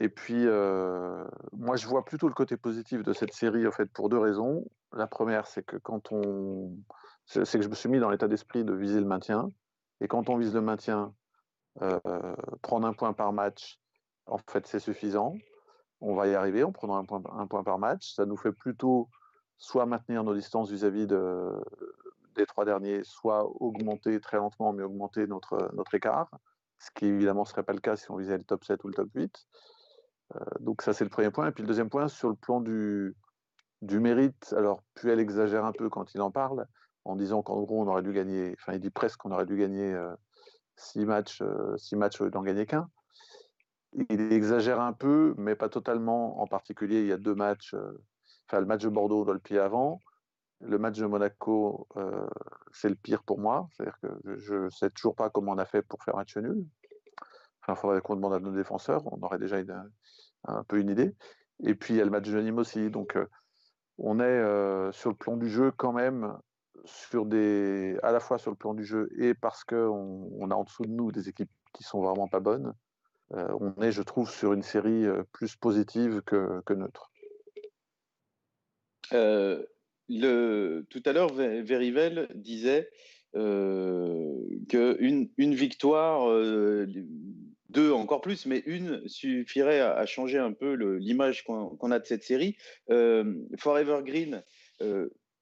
Et puis euh, moi je vois plutôt le côté positif de cette série en fait pour deux raisons. La première c'est que quand on c'est que je me suis mis dans l'état d'esprit de viser le maintien. Et quand on vise le maintien, prendre un point par match, en fait c'est suffisant on va y arriver en prenant un point, un point par match. Ça nous fait plutôt soit maintenir nos distances vis-à-vis des trois derniers, soit augmenter très lentement, mais augmenter notre, notre écart, ce qui évidemment ne serait pas le cas si on visait le top 7 ou le top 8. Euh, donc ça, c'est le premier point. Et puis le deuxième point, sur le plan du, du mérite, alors Puel exagère un peu quand il en parle, en disant qu'en gros, on aurait dû gagner, enfin il dit presque qu'on aurait dû gagner euh, six matchs, euh, six matchs au lieu d'en gagner qu'un il exagère un peu, mais pas totalement. En particulier, il y a deux matchs. Enfin, le match de Bordeaux doit le pied avant. Le match de Monaco, euh, c'est le pire pour moi. C'est-à-dire que je ne sais toujours pas comment on a fait pour faire un match nul. Enfin, il faudrait qu'on demande à nos défenseurs. On aurait déjà un peu une idée. Et puis, il y a le match de Nîmes aussi. Donc, euh, on est sur le plan du jeu quand même sur des, à la fois sur le plan du jeu et parce qu'on on a en dessous de nous des équipes qui sont vraiment pas bonnes. Euh, on est, je trouve, sur une série euh, plus positive que, neutre. Euh, tout à l'heure, Verivel disait qu'une une victoire, deux encore plus, mais une suffirait à, changer un peu l'image qu'on a de cette série. Forever Green,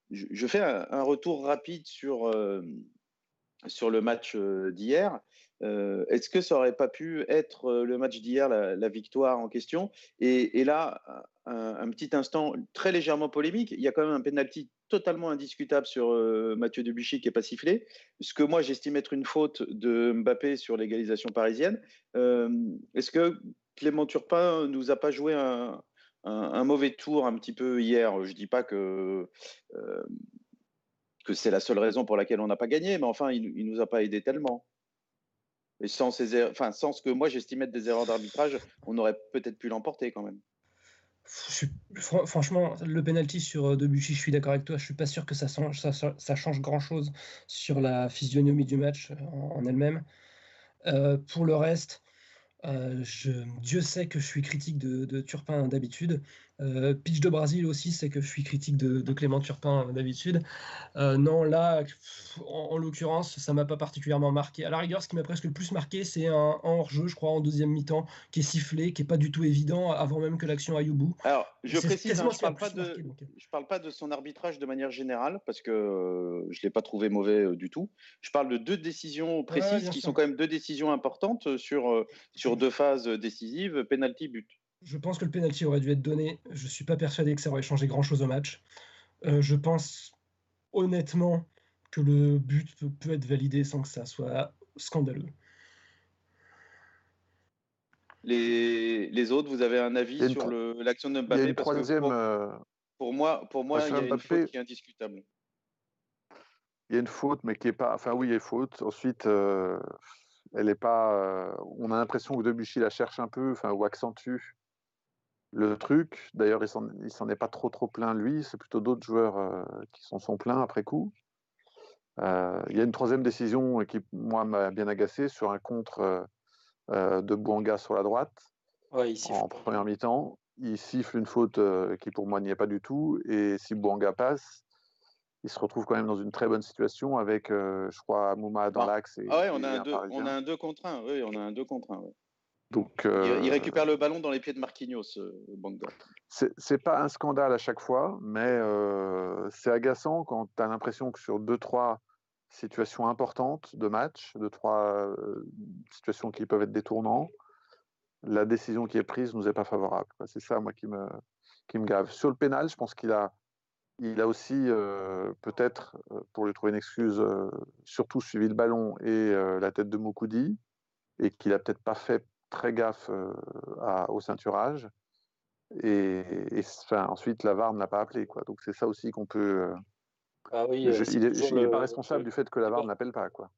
je, fais un, retour rapide sur, sur le match d'hier. Euh, est-ce que ça aurait pas pu être euh, le match d'hier, la, victoire en question? Et, là, un, petit instant très légèrement polémique, il y a quand même un penalty totalement indiscutable sur euh, Mathieu Debuchy qui n'est pas sifflé. Ce que moi j'estime être une faute de Mbappé sur l'égalisation parisienne. Euh, est-ce que Clément Turpin nous a pas joué un, mauvais tour un petit peu hier? Je dis pas que, que c'est la seule raison pour laquelle on n'a pas gagné, mais enfin, il ne nous a pas aidé tellement. Et sans, ces enfin, sans ce que moi j'estimais être des erreurs d'arbitrage, on aurait peut-être pu l'emporter quand même. franchement, le penalty sur euh, Debuchy, je suis d'accord avec toi. Je suis pas sûr que ça, change, grand chose sur la physionomie du match euh, en, elle-même. Euh, pour le reste, Dieu sait que je suis critique de Turpin d'habitude. Euh, pitch de Brésil aussi, c'est que je suis critique de, Clément Turpin euh, d'habitude. Euh, non, là, en, l'occurrence, ça m'a pas particulièrement marqué. À la rigueur, ce qui m'a presque le plus marqué, c'est un, hors-jeu, je crois, en deuxième mi-temps, qui est sifflé, qui est pas du tout évident avant même que l'action aille au bout. Alors, je précise, hein, je parle pas de, je parle pas de son arbitrage de manière générale parce que je l'ai pas trouvé mauvais du tout. Je parle de deux décisions précises qui sont quand même deux décisions importantes sur sur deux phases décisives, penalty but. Je pense que le penalty aurait dû être donné. Je ne suis pas persuadé que ça aurait changé grand-chose au match. Euh, je pense honnêtement que le but peut, être validé sans que ça soit scandaleux. Les, autres, vous avez un avis sur l'action de Mbappé Il y a une troisième. Euh, pour, moi, pour moi il y a une faute qui est indiscutable. Il y a une faute, mais qui est pas. Enfin, oui, il y a une faute. Ensuite, euh, elle est pas. on a l'impression que Debuchy la cherche un peu, enfin, ou accentue le truc. D'ailleurs, il s'en est pas trop trop plein lui, c'est plutôt d'autres joueurs euh, qui s'en sont pleins après coup. Euh, il y a une troisième décision qui, moi, m'a bien agacé sur un contre euh, de Bouanga sur la droite en première mi-temps. Il siffle une faute qui, pour moi, n'y est pas du tout. Et si Bouanga passe, il se retrouve quand même dans une très bonne situation avec, je crois, Mouma dans ah. l'axe. Ah ouais, on a, un deux, on a un 2 contre 1. Oui, on a un 2 contre 1. Donc, il, euh, récupère le ballon dans les pieds de Marquinhos, euh, Banga. C'est pas un scandale à chaque fois, mais euh, c'est agaçant quand tu as l'impression que sur deux, trois situations importantes de match, deux, trois situations qui peuvent être détournantes, la décision qui est prise nous est pas favorable. C'est ça, moi, qui me, qui me grave. Sur le pénal, je pense qu'il a, il a aussi, peut-être, pour lui trouver une excuse, surtout suivi le ballon et la tête de Moukoudi, et qu'il a peut-être pas fait très gaffe euh, au ceinturage. Et, enfin, ensuite, la VAR ne l'a pas appelé. Quoi. Donc c'est ça aussi qu'on peut. Euh, ah oui, euh, il n'est pas responsable du fait que la VAR n'appelle pas. Quoi.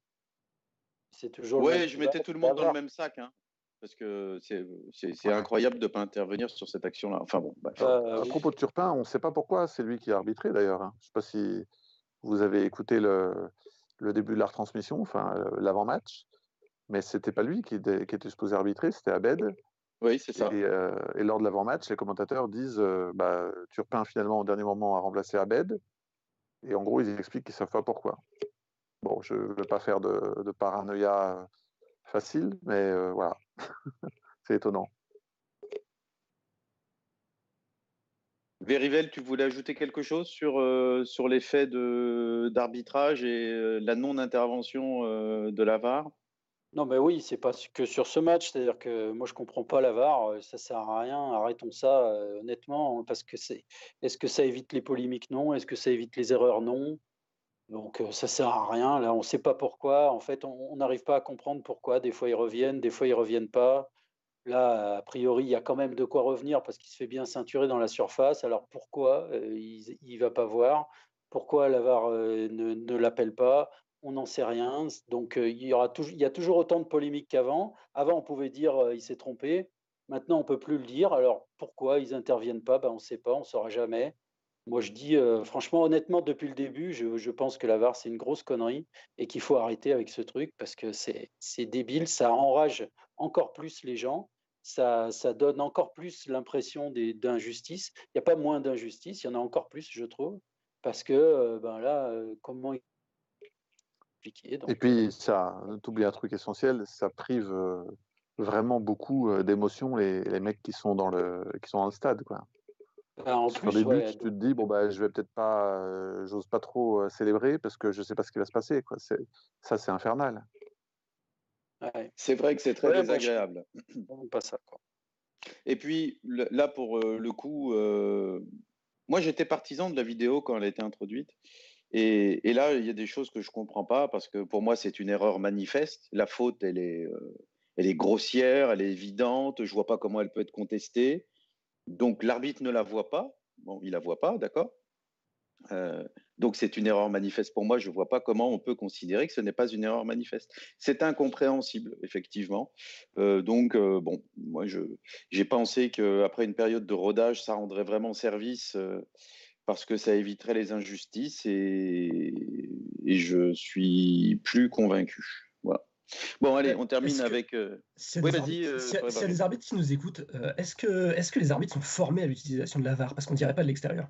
C'est toujours. Ouais, je mettais tout le monde dans le même sac. Hein, parce que c'est incroyable de ne pas intervenir sur cette action-là. Enfin bon. à propos de Turpin, on ne sait pas pourquoi. C'est lui qui a arbitré d'ailleurs. Hein. Je ne sais pas si vous avez écouté le, le début de la retransmission, enfin l'avant-match mais c'était pas lui qui était, qui était, supposé arbitrer, c'était Abed. Oui, c'est ça. Et, euh, lors de l'avant-match, les commentateurs disent euh, bah, Turpin, finalement, au dernier moment, a remplacé Abed. Et en gros, ils expliquent qu'ils ne savent pas pourquoi. Bon, je ne veux pas faire de, de paranoïa facile, mais euh, voilà. (laughs) c'est étonnant. Verivel, tu voulais ajouter quelque chose sur, sur l'effet d'arbitrage et la non-intervention de la VAR non, mais oui, c'est pas que sur ce match. C'est-à-dire que moi, je comprends pas la VAR. Euh, ça sert à rien. Arrêtons ça, euh, honnêtement, parce que c'est. Est-ce que ça évite les polémiques? Non. Est-ce que ça évite les erreurs? Non. Donc, euh, ça sert à rien. Là, on ne sait pas pourquoi. En fait, on n'arrive pas à comprendre pourquoi. Des fois, ils reviennent, des fois, ils reviennent pas. Là, a priori, il y a quand même de quoi revenir parce qu'il se fait bien ceinturer dans la surface. Alors, pourquoi il ne va pas voir? Pourquoi la VAR ne, ne l'appelle pas? On n'en sait rien. Donc il, y aura il y a toujours autant de polémiques qu'avant. Avant, on pouvait dire il s'est trompé. Maintenant, on peut plus le dire. Alors pourquoi ils interviennent pas? Ben, On ne sait pas, on ne saura jamais. Moi, je dis franchement, honnêtement, depuis le début, je, pense que la VAR, c'est une grosse connerie et qu'il faut arrêter avec ce truc parce que c'est débile, ça enrage encore plus les gens, ça, ça donne encore plus l'impression d'injustice. Il n'y a pas moins d'injustice, il y en a encore plus, je trouve, parce que ben là, comment et puis, ça, t'oublies un truc essentiel, ça prive vraiment beaucoup d'émotions les, les, mecs qui sont dans le, qui sont dans le stade. Quoi. Bah, en plus, tu te dis, bon, bah, je vais peut-être pas, j'ose pas trop célébrer parce que je sais pas ce qui va se passer. Quoi. Ça, c'est infernal. C'est vrai que c'est très désagréable. Pas ça, quoi. Et puis, là, pour le coup, moi, j'étais partisan de la vidéo quand elle a été introduite. Et, là, il y a des choses que je ne comprends pas parce que pour moi, c'est une erreur manifeste. La faute, elle est, euh, elle est grossière, elle est évidente. Je ne vois pas comment elle peut être contestée. Donc, l'arbitre ne la voit pas. Bon, il la voit pas, d'accord? Euh, donc c'est une erreur manifeste pour moi. Je ne vois pas comment on peut considérer que ce n'est pas une erreur manifeste. C'est incompréhensible, effectivement. Euh, donc bon, moi j'ai pensé qu'après une période de rodage, ça rendrait vraiment service parce que ça éviterait les injustices et, et je suis plus convaincu. Voilà. Bon, allez, on termine avec. Si oui, vas-y. S'il y a des arbitres qui nous écoutent, est-ce que, est que les arbitres sont formés à l'utilisation de la VAR? Parce qu'on ne dirait pas de l'extérieur.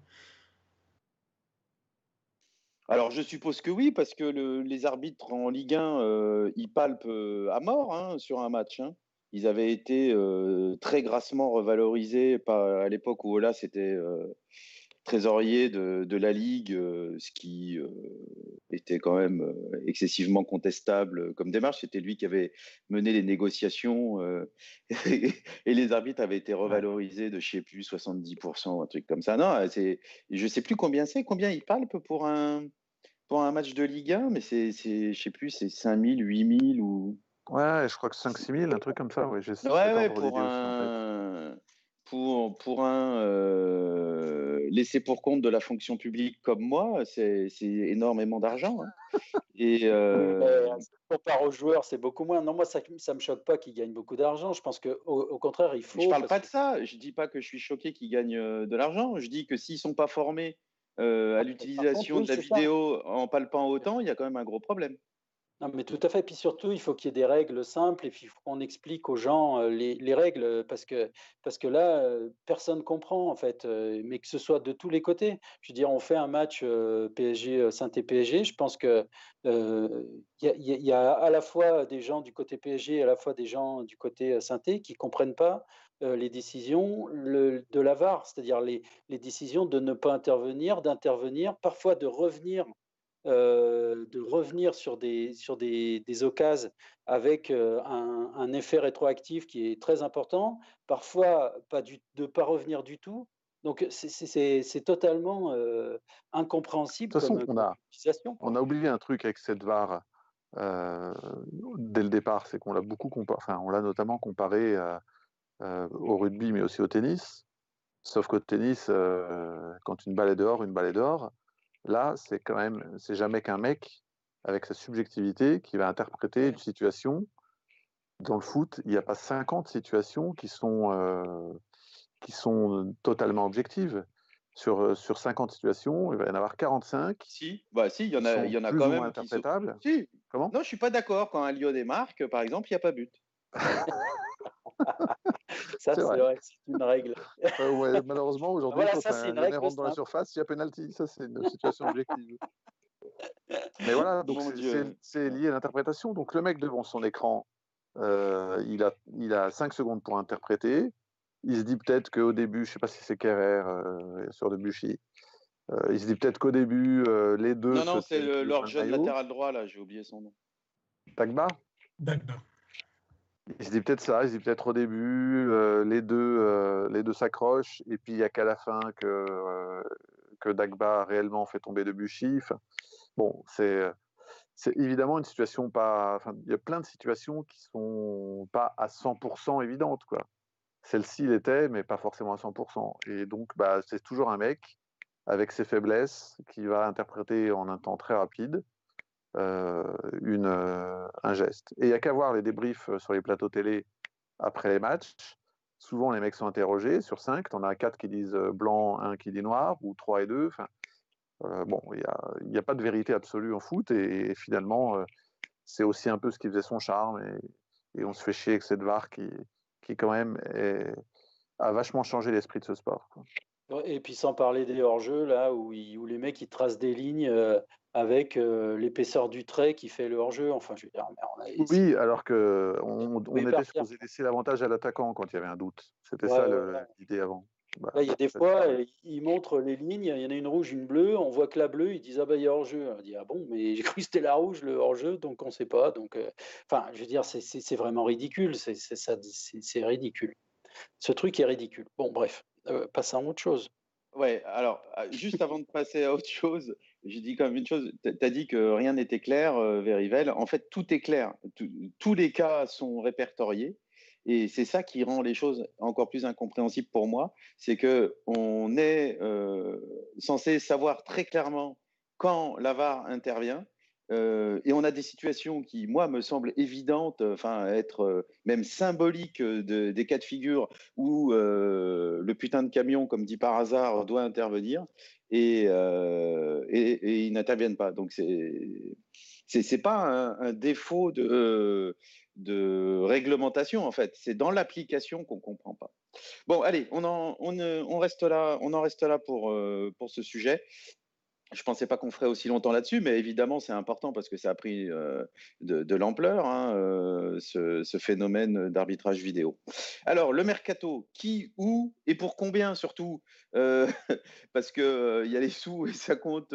Alors, je suppose que oui, parce que les arbitres en Ligue 1, euh, ils palpent euh, à mort hein, sur un match. Hein. Ils avaient été euh, très grassement revalorisés à l'époque où Ola c'était trésorier de, la Ligue, ce qui était quand même excessivement contestable comme démarche. C'était lui qui avait mené les négociations (laughs) et, les arbitres avaient été revalorisés de, je sais plus, 70%, un truc comme ça. Non, je ne sais plus combien c'est, combien il palpe pour un, pour un match de Ligue 1, mais c'est, je sais plus, c'est 5000, 8000 ou. Ouais, je crois que 5-6 000, un truc comme ça. Ouais, ouais, ouais pour, un... pour, pour un euh, laissé pour compte de la fonction publique comme moi, c'est, énormément d'argent. Hein. Et euh... Comparé aux joueurs, c'est beaucoup moins. Non, moi, ça ne me choque pas qu'ils gagnent beaucoup d'argent. Je pense qu'au au contraire, il faut. Je ne parle pas de ça. Je ne dis pas que je suis choqué qu'ils gagnent euh, de l'argent. Je dis que s'ils ne sont pas formés euh, à l'utilisation de la vidéo en palpant autant, il y a quand même un gros problème. Non, mais tout à fait. Puis surtout, il faut qu'il y ait des règles simples et puis il qu'on explique aux gens euh, les, règles parce que, parce que là, euh, personne ne comprend en fait, mais que ce soit de tous les côtés. Je veux dire, on fait un match PSG, Saint-PSG. Je pense qu'il y, y, a à la fois des gens du côté PSG et à la fois des gens du côté saint qui ne comprennent pas euh, les décisions de la VAR, c'est-à-dire les, décisions de ne pas intervenir, d'intervenir, parfois de revenir, euh, de revenir sur des, sur des, occasions avec euh, un, effet rétroactif qui est très important, parfois pas de ne pas revenir du tout. Donc c'est totalement incompréhensible. De toute façon, on, a, on a oublié un truc avec cette VAR. dès le départ, c'est qu'on l'a beaucoup comparé, enfin, on l'a notamment comparé euh, au rugby, mais aussi au tennis. Sauf qu'au tennis, euh, quand une balle est dehors, une balle est dehors. Là, c'est quand même, c'est jamais qu'un mec avec sa subjectivité qui va interpréter une situation. Dans le foot, il n'y a pas 50 situations qui sont, euh, qui sont totalement objectives. Sur, sur 50 situations, il va y en avoir 45. Si, bah si, il y en a, il y en a quand même. Interprétables. Si. Comment? Non, je suis pas d'accord. Quand un Lyonnais marque, par exemple, il n'y a pas but. Ça, c'est vrai. c'est une règle. Euh, (laughs) malheureusement, aujourd'hui, quand un rentre dans la surface, il y a penalty. Ça, c'est une situation objective. Mais voilà, donc c'est lié à l'interprétation. Donc le mec devant son écran, euh, il, a, il a 5 secondes pour interpréter. Il se dit peut-être qu'au début, je ne sais pas si c'est Kerrer euh, sur Debuchy, euh, il se dit peut-être qu'au début, les deux. Non, non, c'est leur jeune latéral droit, là, j'ai oublié son nom. Tagba Dagba. Se dit peut-être ça, se dit peut-être au début, les deux, deux s'accrochent, et puis il n'y a qu'à la fin que, que Dagba a réellement fait tomber Debuchy. Enfin, bon, c'est, évidemment une situation pas. Il y a plein de situations qui sont pas à 100% évidentes. Celle-ci l'était, mais pas forcément à 100%. Et donc, bah, c'est toujours un mec avec ses faiblesses qui va interpréter en un temps très rapide une, euh, un geste. Et il n'y a qu'à voir les débriefs euh, sur les plateaux télé après les matchs. Souvent, les mecs sont interrogés. Sur cinq, tu en as quatre qui disent blanc, un qui dit noir, ou trois et deux. Enfin, bon, il n'y a, a, pas de vérité absolue en foot. Et, finalement, c'est aussi un peu ce qui faisait son charme. Et, on se fait chier avec cette VAR qui, qui quand même, a vachement changé l'esprit de ce sport. Et puis sans parler des hors-jeux, là, où, où, les mecs ils tracent des lignes avec l'épaisseur du trait qui fait le hors-jeu. Enfin, je veux dire, Oui, alors que on, était supposé laisser l'avantage à l'attaquant quand il y avait un doute. C'était ça l'idée avant. Bah, il y a des fois, ils montrent les lignes, il y en a une rouge, une bleue, on voit que la bleue, ils disent Ah bah il y a hors-jeu. On dit Ah bon, mais (laughs) j'ai cru que c'était la rouge, le hors-jeu, donc on ne sait pas. Donc, enfin, je veux dire, c'est vraiment ridicule, c'est ridicule. Ce truc est ridicule. Bon, bref, passons à autre chose. Ouais, alors, juste avant de passer à autre chose, j'ai dit quand même une chose. Tu as dit que rien n'était clair, Verivel. En fait, tout est clair. tous les cas sont répertoriés. Et c'est ça qui rend les choses encore plus incompréhensibles pour moi. C'est qu'on est, censé savoir très clairement quand l'avare intervient et on a des situations qui, moi, me semblent évidentes, enfin, être même symboliques des cas de figure où le putain de camion, comme dit par hasard, doit intervenir et, et, ils n'interviennent pas. Donc, c'est c'est pas un, défaut de, de réglementation, en fait. C'est dans l'application qu'on comprend pas. Bon, allez, on, en, on, reste là, on en reste là pour, pour ce sujet. Je ne pensais pas qu'on ferait aussi longtemps là-dessus, mais évidemment, c'est important parce que ça a pris euh, de, l'ampleur, hein, euh, ce, phénomène d'arbitrage vidéo. Alors, le mercato, qui, où et pour combien surtout euh, (laughs) Parce qu'il y a les sous et ça compte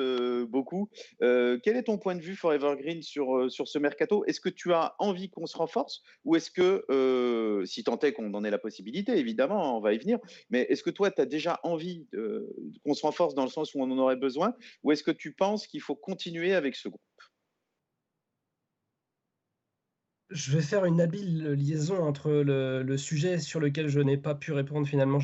beaucoup. quel est ton point de vue, Forever Green, sur, sur ce mercato? Est-ce que tu as envie qu'on se renforce ou est-ce que, si tant est qu'on en ait la possibilité, évidemment, on va y venir, mais est-ce que toi, tu as déjà envie qu'on se renforce dans le sens où on en aurait besoin ou est-ce que tu penses qu'il faut continuer avec ce groupe? Je vais faire une habile liaison entre le, sujet sur lequel je n'ai pas pu répondre finalement.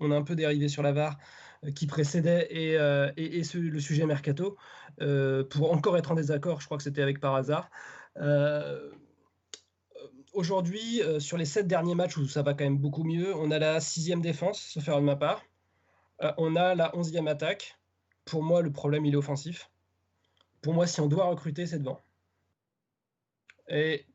On a un peu dérivé sur la VAR euh, qui précédait et, euh, le sujet mercato. Euh, pour encore être en désaccord, je crois que c'était avec par hasard. Aujourd'hui, sur les sept derniers matchs où ça va quand même beaucoup mieux, on a la sixième défense, sauf faire de ma part. on a la onzième attaque pour moi, le problème, il est offensif. Pour moi, si on doit recruter, c'est devant. Et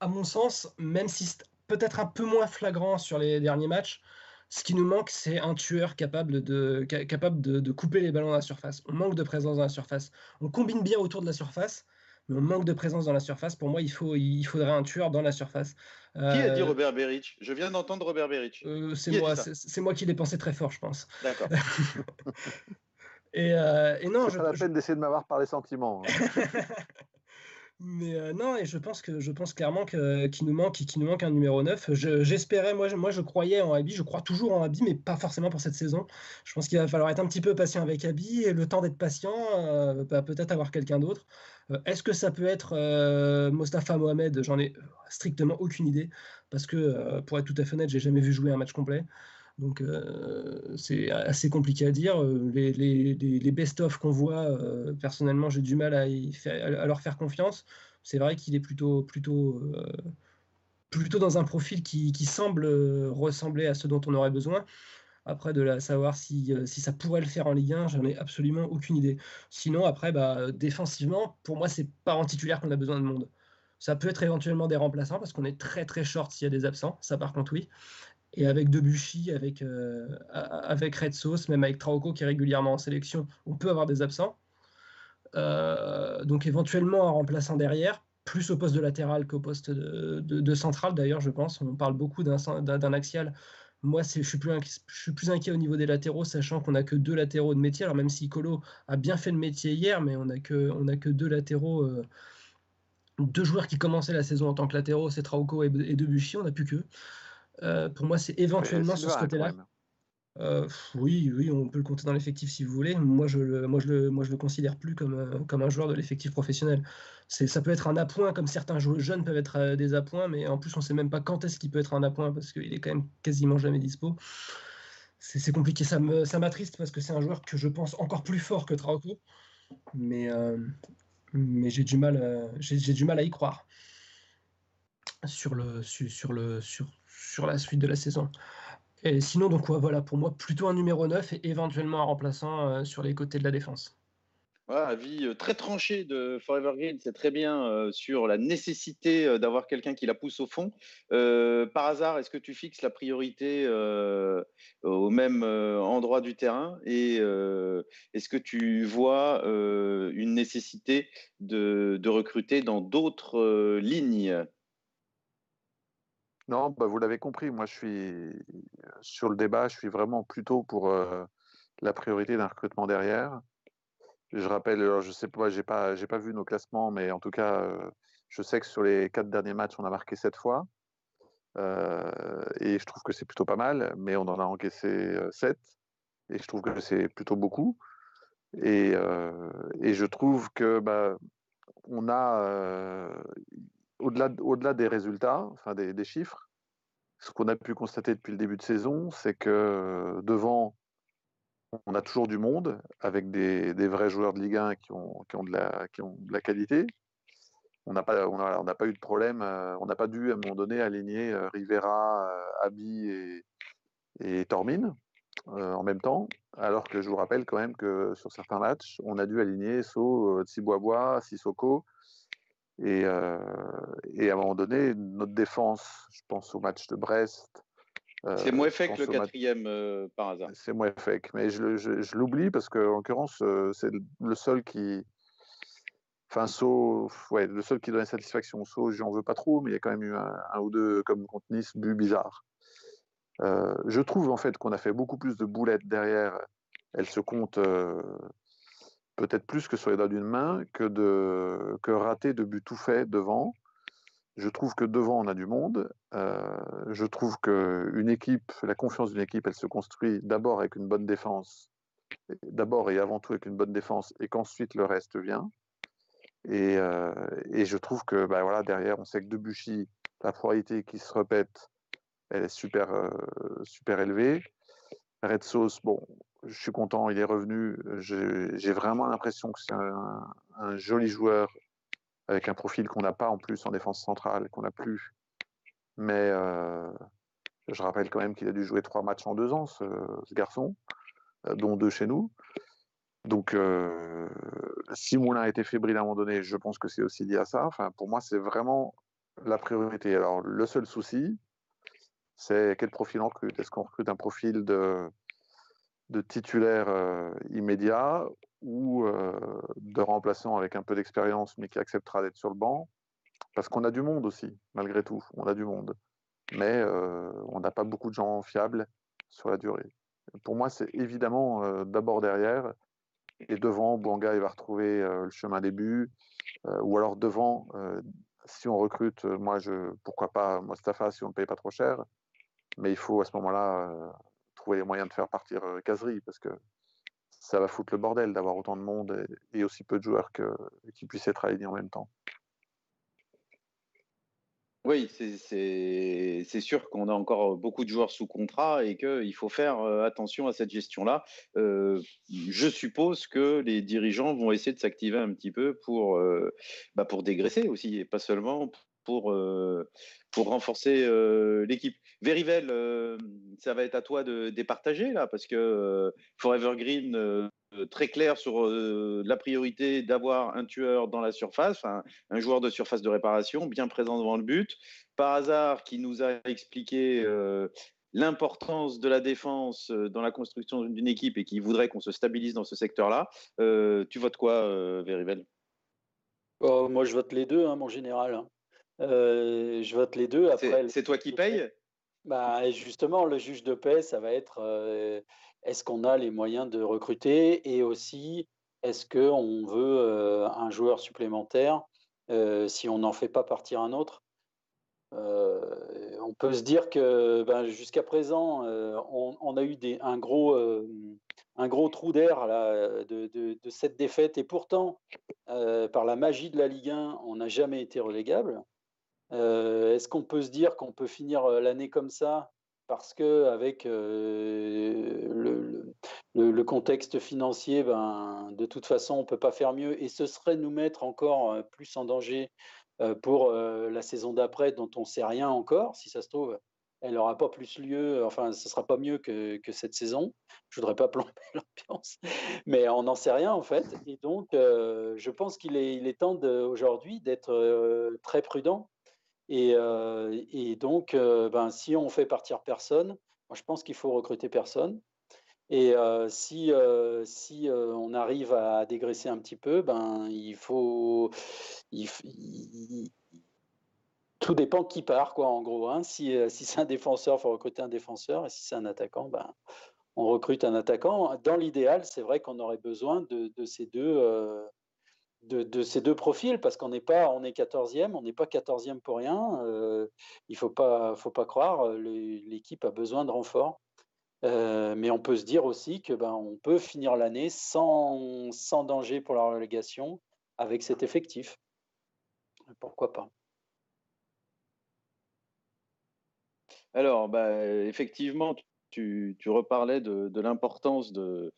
à mon sens, même si c'est peut-être un peu moins flagrant sur les derniers matchs, ce qui nous manque, c'est un tueur capable, de, capable de, couper les ballons dans la surface. On manque de présence dans la surface. On combine bien autour de la surface, mais on manque de présence dans la surface. Pour moi, il, faut, il faudrait un tueur dans la surface. Qui a dit euh, Robert Beric? Je viens d'entendre Robert Beric. Euh, c'est moi, c'est moi qui l'ai pensé très fort, je pense. D'accord. (laughs) Et, euh, non, je, pas la peine d'essayer de m'avoir par les sentiments. Hein. (laughs) Mais euh, non, et je pense que je pense clairement qu'il nous manque, qu'il nous manque un numéro 9. J'espérais, moi, moi je croyais en Abi, je crois toujours en Abi, mais pas forcément pour cette saison. Je pense qu'il va falloir être un petit peu patient avec Abi et le temps d'être patient, euh, bah, peut-être avoir quelqu'un d'autre. Euh, est-ce que ça peut être Mostafa Mohamed? J'en ai strictement aucune idée parce que pour être tout à fait honnête, j'ai jamais vu jouer un match complet. Donc euh, c'est assez compliqué à dire. Euh, les, best-of qu'on voit, euh, personnellement, j'ai du mal à, leur faire confiance. C'est vrai qu'il est plutôt, plutôt, plutôt dans un profil qui, qui, semble ressembler à ce dont on aurait besoin. Après, de la, savoir si, si, ça pourrait le faire en Ligue 1, j'en ai absolument aucune idée. Sinon, après, bah, défensivement, pour moi, c'est pas en titulaire qu'on a besoin de monde. Ça peut être éventuellement des remplaçants parce qu'on est très très short s'il y a des absents. Ça, par contre, oui et avec Debuchy, avec, euh, avec Red Sauce, même avec Trauco qui est régulièrement en sélection, on peut avoir des absents. Euh, donc éventuellement un remplaçant derrière, plus au poste de latéral qu'au poste de, central d'ailleurs, je pense. On parle beaucoup d'un axial. Moi, je suis, plus je suis plus inquiet au niveau des latéraux, sachant qu'on n'a que deux latéraux de métier. Alors même si Colo a bien fait le métier hier, mais on n'a que, que deux latéraux. Euh, deux joueurs qui commençaient la saison en tant que latéraux, c'est Trauco et, et Debuchy, on n'a plus que. Euh, pour moi, c'est éventuellement sur ce côté-là. Euh, oui, oui, on peut le compter dans l'effectif si vous voulez. Moi, je le, moi, je le, moi, je le considère plus comme, euh, comme un joueur de l'effectif professionnel. C'est, ça peut être un appoint, comme certains joueurs jeunes peuvent être des appoints, mais en plus, on ne sait même pas quand est-ce qu'il peut être un appoint parce qu'il est quand même quasiment jamais dispo. C'est, compliqué, ça, me, ça m'attriste parce que c'est un joueur que je pense encore plus fort que Trauco, mais, mais j'ai du mal, j'ai, du mal à y croire sur le, sur le, sur, sur la suite de la saison. Et sinon, donc voilà, pour moi, plutôt un numéro 9 et éventuellement un remplaçant euh, sur les côtés de la défense. Voilà, avis euh, très tranché de Forever Green, c'est très bien euh, sur la nécessité d'avoir quelqu'un qui la pousse au fond. par hasard, est-ce que tu fixes la priorité au même endroit du terrain? Et est-ce que tu vois une nécessité de, de recruter dans d'autres lignes? Non, bah, vous l'avez compris, moi je suis sur le débat, je suis vraiment plutôt pour la priorité d'un recrutement derrière. Je rappelle, alors je sais pas, j'ai pas, j'ai pas vu nos classements, mais en tout cas, je sais que sur les quatre derniers matchs, on a marqué sept fois. et je trouve que c'est plutôt pas mal, mais on en a encaissé sept. et je trouve que c'est plutôt beaucoup. Et, et, je trouve que bah, on a, au-delà au -delà des résultats, enfin des, chiffres, ce qu'on a pu constater depuis le début de saison, c'est que devant, on a toujours du monde avec des, vrais joueurs de Ligue 1 qui ont, de, la, qualité. On n'a pas, eu de problème, on n'a pas dû à un moment donné aligner Rivera, Abi et, et Tormin en même temps, alors que je vous rappelle quand même que sur certains matchs, on a dû aligner So, Tsibois, Sissoko, et, euh, et, à un moment donné, notre défense, je pense au match de Brest. Euh, c'est Mouefek le quatrième euh, par hasard. C'est Mouefek, mais je, je, je l'oublie parce qu'en l'occurrence, c'est le seul qui. Enfin, So, ouais, le seul qui donnait satisfaction. So, j'en veux pas trop, mais il y a quand même eu un, un ou deux, comme contre Nice, buts bizarres. je trouve en fait qu'on a fait beaucoup plus de boulettes derrière. Elle se compte peut-être plus que sur les doigts d'une main que de que rater de but tout fait devant. Je trouve que devant on a du monde. Euh, je trouve que une équipe, la confiance d'une équipe, elle se construit d'abord avec une bonne défense, d'abord et avant tout avec une bonne défense, et qu'ensuite le reste vient. Et, euh, et je trouve que bah, voilà derrière, on sait que Debuchy, la probabilité qui se répète, elle est super euh, super élevée. Red Sauce, bon, je suis content, il est revenu. J'ai vraiment l'impression que c'est un, joli joueur avec un profil qu'on n'a pas en plus en défense centrale, qu'on n'a plus. Mais euh, je rappelle quand même qu'il a dû jouer trois matchs en deux ans, ce, garçon, euh, dont deux chez nous. Donc, euh, si Moulin a été fébrile à un moment donné, je pense que c'est aussi lié à ça. Enfin, pour moi, c'est vraiment la priorité. Alors, le seul souci, c'est quel profil on recrute. Est-ce qu'on recrute un profil de de titulaire euh, immédiat ou euh, de remplaçant avec un peu d'expérience mais qui acceptera d'être sur le banc? Parce qu'on a du monde aussi, malgré tout, on a du monde. Mais euh, on n'a pas beaucoup de gens fiables sur la durée. Pour moi, c'est évidemment d'abord derrière et devant, Bouanga, il va retrouver le chemin début. ou alors devant, si on recrute, moi, je, pourquoi pas Mostafa si on ne paye pas trop cher. Mais il faut à ce moment-là trouver les moyens de faire partir Casery parce que ça va foutre le bordel d'avoir autant de monde et, aussi peu de joueurs que, qui puissent être alignés en même temps. Oui, c'est sûr qu'on a encore beaucoup de joueurs sous contrat et qu'il faut faire attention à cette gestion-là. je suppose que les dirigeants vont essayer de s'activer un petit peu pour, bah pour dégraisser aussi, et pas seulement pour, pour renforcer l'équipe. Verivel, ça va être à toi de départager là, parce que Forever Green, très clair sur la priorité d'avoir un tueur dans la surface, un, joueur de surface de réparation, bien présent devant le but. Par hasard, qui nous a expliqué l'importance de la défense dans la construction d'une équipe et qui voudrait qu'on se stabilise dans ce secteur-là. tu votes quoi, Verivel oh, Moi, je vote les deux, hein, mon général. Hein. Euh, je vote les deux. Après, c'est toi qui paye bah, Justement, le juge de paix, ça va être euh, est-ce qu'on a les moyens de recruter? Et aussi est-ce qu'on veut euh, un joueur supplémentaire si on n'en fait pas partir un autre? On peut se dire que ben, jusqu'à présent, on, a eu des, un, gros, un gros trou d'air de, de, de, cette défaite. Et pourtant, par la magie de la Ligue 1, on n'a jamais été relégable. Euh, est-ce qu'on peut se dire qu'on peut finir euh, l'année comme ça parce que avec euh, le, contexte financier, ben, de toute façon, on ne peut pas faire mieux et ce serait nous mettre encore plus en danger pour la saison d'après dont on ne sait rien encore. Si ça se trouve, elle n'aura pas plus lieu, enfin, ce ne sera pas mieux que, cette saison. Je ne voudrais pas (laughs) plomber l'ambiance, mais on n'en sait rien en fait. Et donc, je pense qu'il est, temps aujourd'hui d'être très prudent et, donc, ben, si on fait partir personne, moi, je pense qu'il faut recruter personne. Et si, si on arrive à dégraisser un petit peu, ben, il faut. tout dépend qui part, quoi, en gros. Hein. Si, si c'est un défenseur, il faut recruter un défenseur. Et si c'est un attaquant, ben, on recrute un attaquant. Dans l'idéal, c'est vrai qu'on aurait besoin de ces deux de, ces deux profils parce qu'on n'est pas on est 14e, on n'est pas 14e pour rien. Euh, il faut pas faut pas croire, l'équipe a besoin de renfort mais on peut se dire aussi que ben, on peut finir l'année sans, sans danger pour la relégation avec cet effectif. Pourquoi pas Alors, bah, effectivement, tu, reparlais de, l'importance de,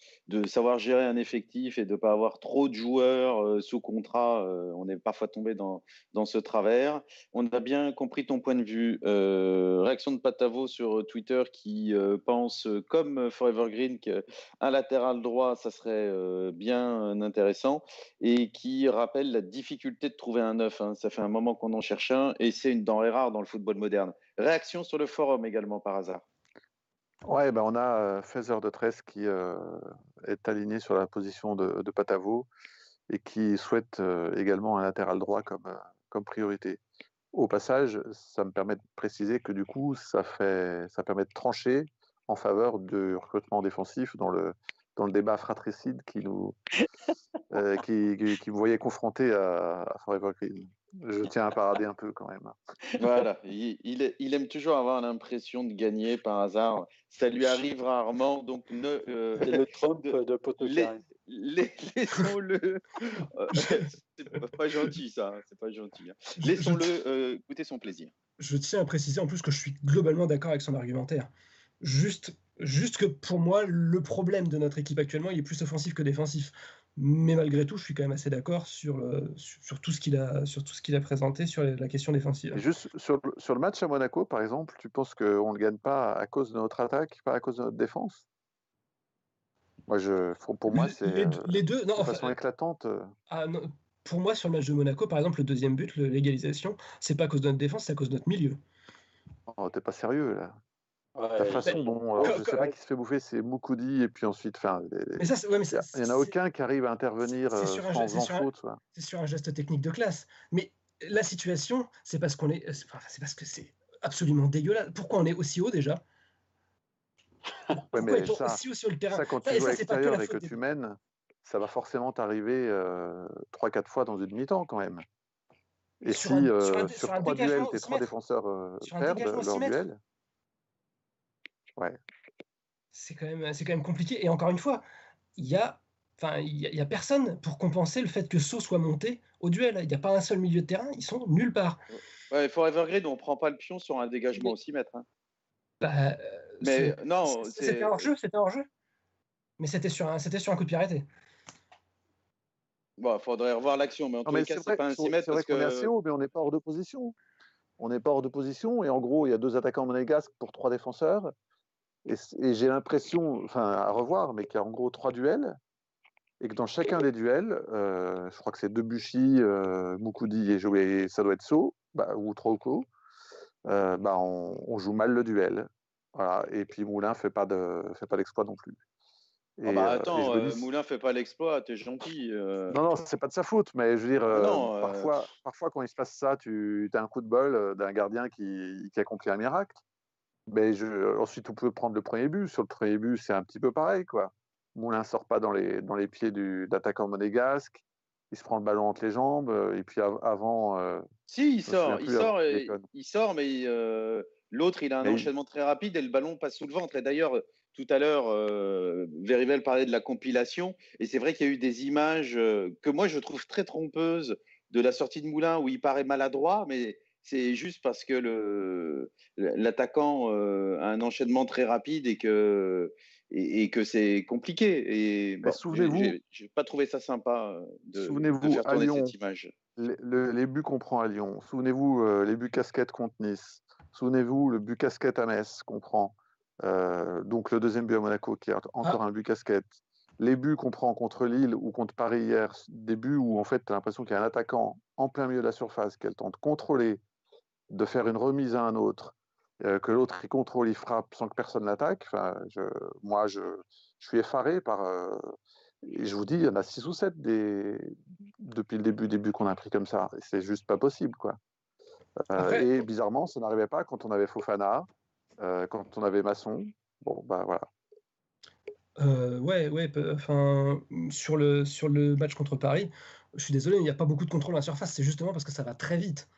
savoir gérer un effectif et de ne pas avoir trop de joueurs euh, sous contrat. Euh, on est parfois tombé dans, ce travers. On a bien compris ton point de vue. Euh, réaction de Patavo sur Twitter qui pense, comme Forever Green, qu'un latéral droit, ça serait bien intéressant et qui rappelle la difficulté de trouver un neuf. Hein. Ça fait un moment qu'on en cherche un et c'est une denrée rare dans le football moderne. Réaction sur le forum également par hasard. Ouais, ben on a Feather de 13 qui est aligné sur la position de, de Patavo et qui souhaite également un latéral droit comme, comme priorité. Au passage, ça me permet de préciser que du coup, ça, fait, ça permet de trancher en faveur du recrutement défensif dans le, dans le débat fratricide qui nous (laughs) qui, qui, vous voyait confronté à, à Forever Green. Je tiens à parader un peu quand même. Voilà, il, il, aime toujours avoir l'impression de gagner par hasard. Ça lui arrive rarement, donc ne. Euh, le Trump de, de Laissons-le. Euh, (laughs) c'est pas gentil ça, hein, c'est pas gentil. Hein. Laissons-le euh, goûter son plaisir. Je tiens à préciser en plus que je suis globalement d'accord avec son argumentaire. Juste, juste que pour moi, le problème de notre équipe actuellement, il est plus offensif que défensif. Mais malgré tout, je suis quand même assez d'accord sur, sur, tout ce qu'il a, sur tout ce qu'il a présenté sur la question défensive. juste sur, sur, le match à Monaco, par exemple, tu penses qu'on ne le gagne pas à cause de notre attaque, pas à cause de notre défense? Moi, je, pour moi, c'est les, deux, non, de façon éclatante. Euh. Ah, pour moi, sur le match de Monaco, par exemple, le deuxième but, l'égalisation, c'est pas à cause de notre défense, c'est à cause de notre milieu. Oh, t'es pas sérieux là la façon dont, je ne sais pas qui se fait bouffer, c'est Moukoudi et puis ensuite, enfin, il n'y en a aucun qui arrive à intervenir euh, sans faute. C'est sur un geste technique de classe. Mais la situation, c'est parce qu'on est, c'est parce que c'est absolument dégueulasse. Pourquoi on est aussi haut déjà? Pourquoi mais ça, aussi haut sur le terrain? Ça, quand tu joues à l'extérieur et que tu mènes, ça va forcément t'arriver euh, 3-4 fois dans une mi-temps quand même. Et si euh, sur, trois duels, tes trois défenseurs euh, perdent leur duel, c'est quand, même, quand même compliqué. Et encore une fois, il y a Enfin, il n'y a, personne pour compenser le fait que Sceaux soit monté au duel. Il n'y a pas un seul milieu de terrain, ils sont nulle part. Ouais, Forever Grid, on ne prend pas le pion sur un dégagement aussi, maître. Hein. Bah, mais non, c'était hors jeu, c'était hors jeu. Mais c'était sur un, c'était sur un coup de pied arrêté. Bon, faudrait revoir l'action, mais en tout cas, c'est pas un 6 mètres. C'est vrai qu'on est assez haut, mais on n'est pas hors de position. On n'est pas hors de position, et en gros, il y a deux attaquants monégasques pour trois défenseurs. Et, j'ai l'impression, enfin à revoir, mais qu'il y a en gros trois duels, et que dans chacun des duels, euh, je crois que c'est Debuchy, euh, Moukoudi et, ça doit être So, bah, ou Troco, euh, bah, on, joue mal le duel. Voilà. Et puis Moulin fait pas de fait pas l'exploit non plus. Ah bah attends, euh, Moulin fait pas l'exploit, t'es gentil. Non, non, c'est pas de sa faute, mais je veux dire, parfois, parfois quand il se passe ça, tu as un coup de bol d'un gardien qui, qui accomplit un miracle. Mais je, ensuite, on peut prendre le premier but. Sur le premier but, c'est un petit peu pareil. Quoi. Moulin sort pas dans les, dans les pieds d'attaquant monégasque. Il se prend le ballon entre les jambes. Euh, et puis avant. Euh, si, il sort. Il sort, il sort, mais euh, l'autre, il a un enchaînement très rapide et le ballon passe sous le ventre. Et d'ailleurs, tout à l'heure, euh, Verivel parlait de la compilation. Et c'est vrai qu'il y a eu des images que moi, je trouve très trompeuses de la sortie de Moulin où il paraît maladroit, mais c'est juste parce que le, l'attaquant euh, a un enchaînement très rapide et que, et, que c'est compliqué. Et bah, souvenez-vous, j'ai, pas trouvé ça sympa euh, de, souvenez-vous, faire tourner cette image. Les, buts qu'on prend à Lyon, souvenez-vous euh, les buts casquettes contre Nice, souvenez-vous le but casquette à Metz qu'on prend, donc le deuxième but à Monaco qui est encore ah. un but casquette. Les buts qu'on prend contre Lille ou contre Paris hier, des buts où en fait tu as l'impression qu'il y a un attaquant en plein milieu de la surface qu'elle tente de contrôler, de faire une remise à un autre, euh, que l'autre il contrôle, il frappe sans que personne l'attaque. Enfin, je, moi, je, je, suis effaré par. Euh, et je vous dis, il y en a six ou sept des, depuis le début, début qu'on a pris comme ça. C'est juste pas possible, quoi. Euh, et bizarrement, ça n'arrivait pas quand on avait Fofana, quand on avait Masson. Bon, bah voilà. ouais, ouais. Enfin, sur le sur le match contre Paris, je suis désolé, il n'y a pas beaucoup de contrôle à la surface. C'est justement parce que ça va très vite.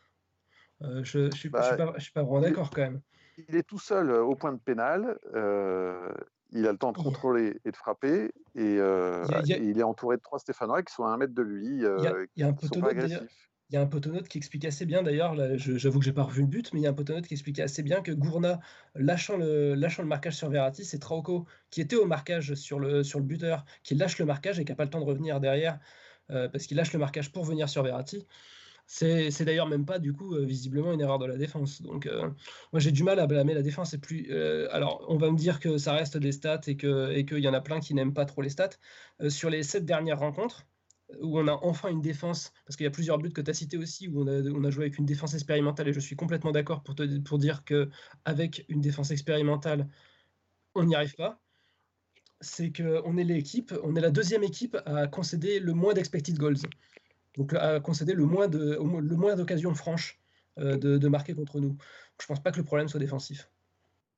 Euh, je ne suis, bah, suis, pas vraiment d'accord quand même. il est tout seul au point de pénal. il a le temps de contrôler et de frapper. Et, il, est entouré de trois Stéphanois qui sont à un mètre de lui. il y a, un sont pas agressifs. Il y a un potonote qui explique assez bien, d'ailleurs, j'avoue que j'ai pas revu le but, mais il y a un potonote qui explique assez bien que Gourna, lâchant le, lâchant le marquage sur Verratti, c'est Trauco qui était au marquage sur le, sur le buteur, qui lâche le marquage et qui n'a pas le temps de revenir derrière, euh, parce qu'il lâche le marquage pour venir sur Verratti. C'est d'ailleurs même pas, du coup, euh, visiblement une erreur de la défense. Donc, euh, moi, j'ai du mal à blâmer la défense. Plus, alors, on va me dire que ça reste des stats et qu'il et y en a plein qui n'aiment pas trop les stats. sur les sept dernières rencontres, où on a enfin une défense, parce qu'il y a plusieurs buts que tu as cités aussi, où on a, on a, joué avec une défense expérimentale, et je suis complètement d'accord pour, pour dire qu'avec une défense expérimentale, on n'y arrive pas. C'est qu'on est l'équipe, on est la deuxième équipe à concéder le moins d'expected goals. Donc à concéder le moins, de, le moins d'occasions franches euh, de, de, marquer contre nous. Je pense pas que le problème soit défensif.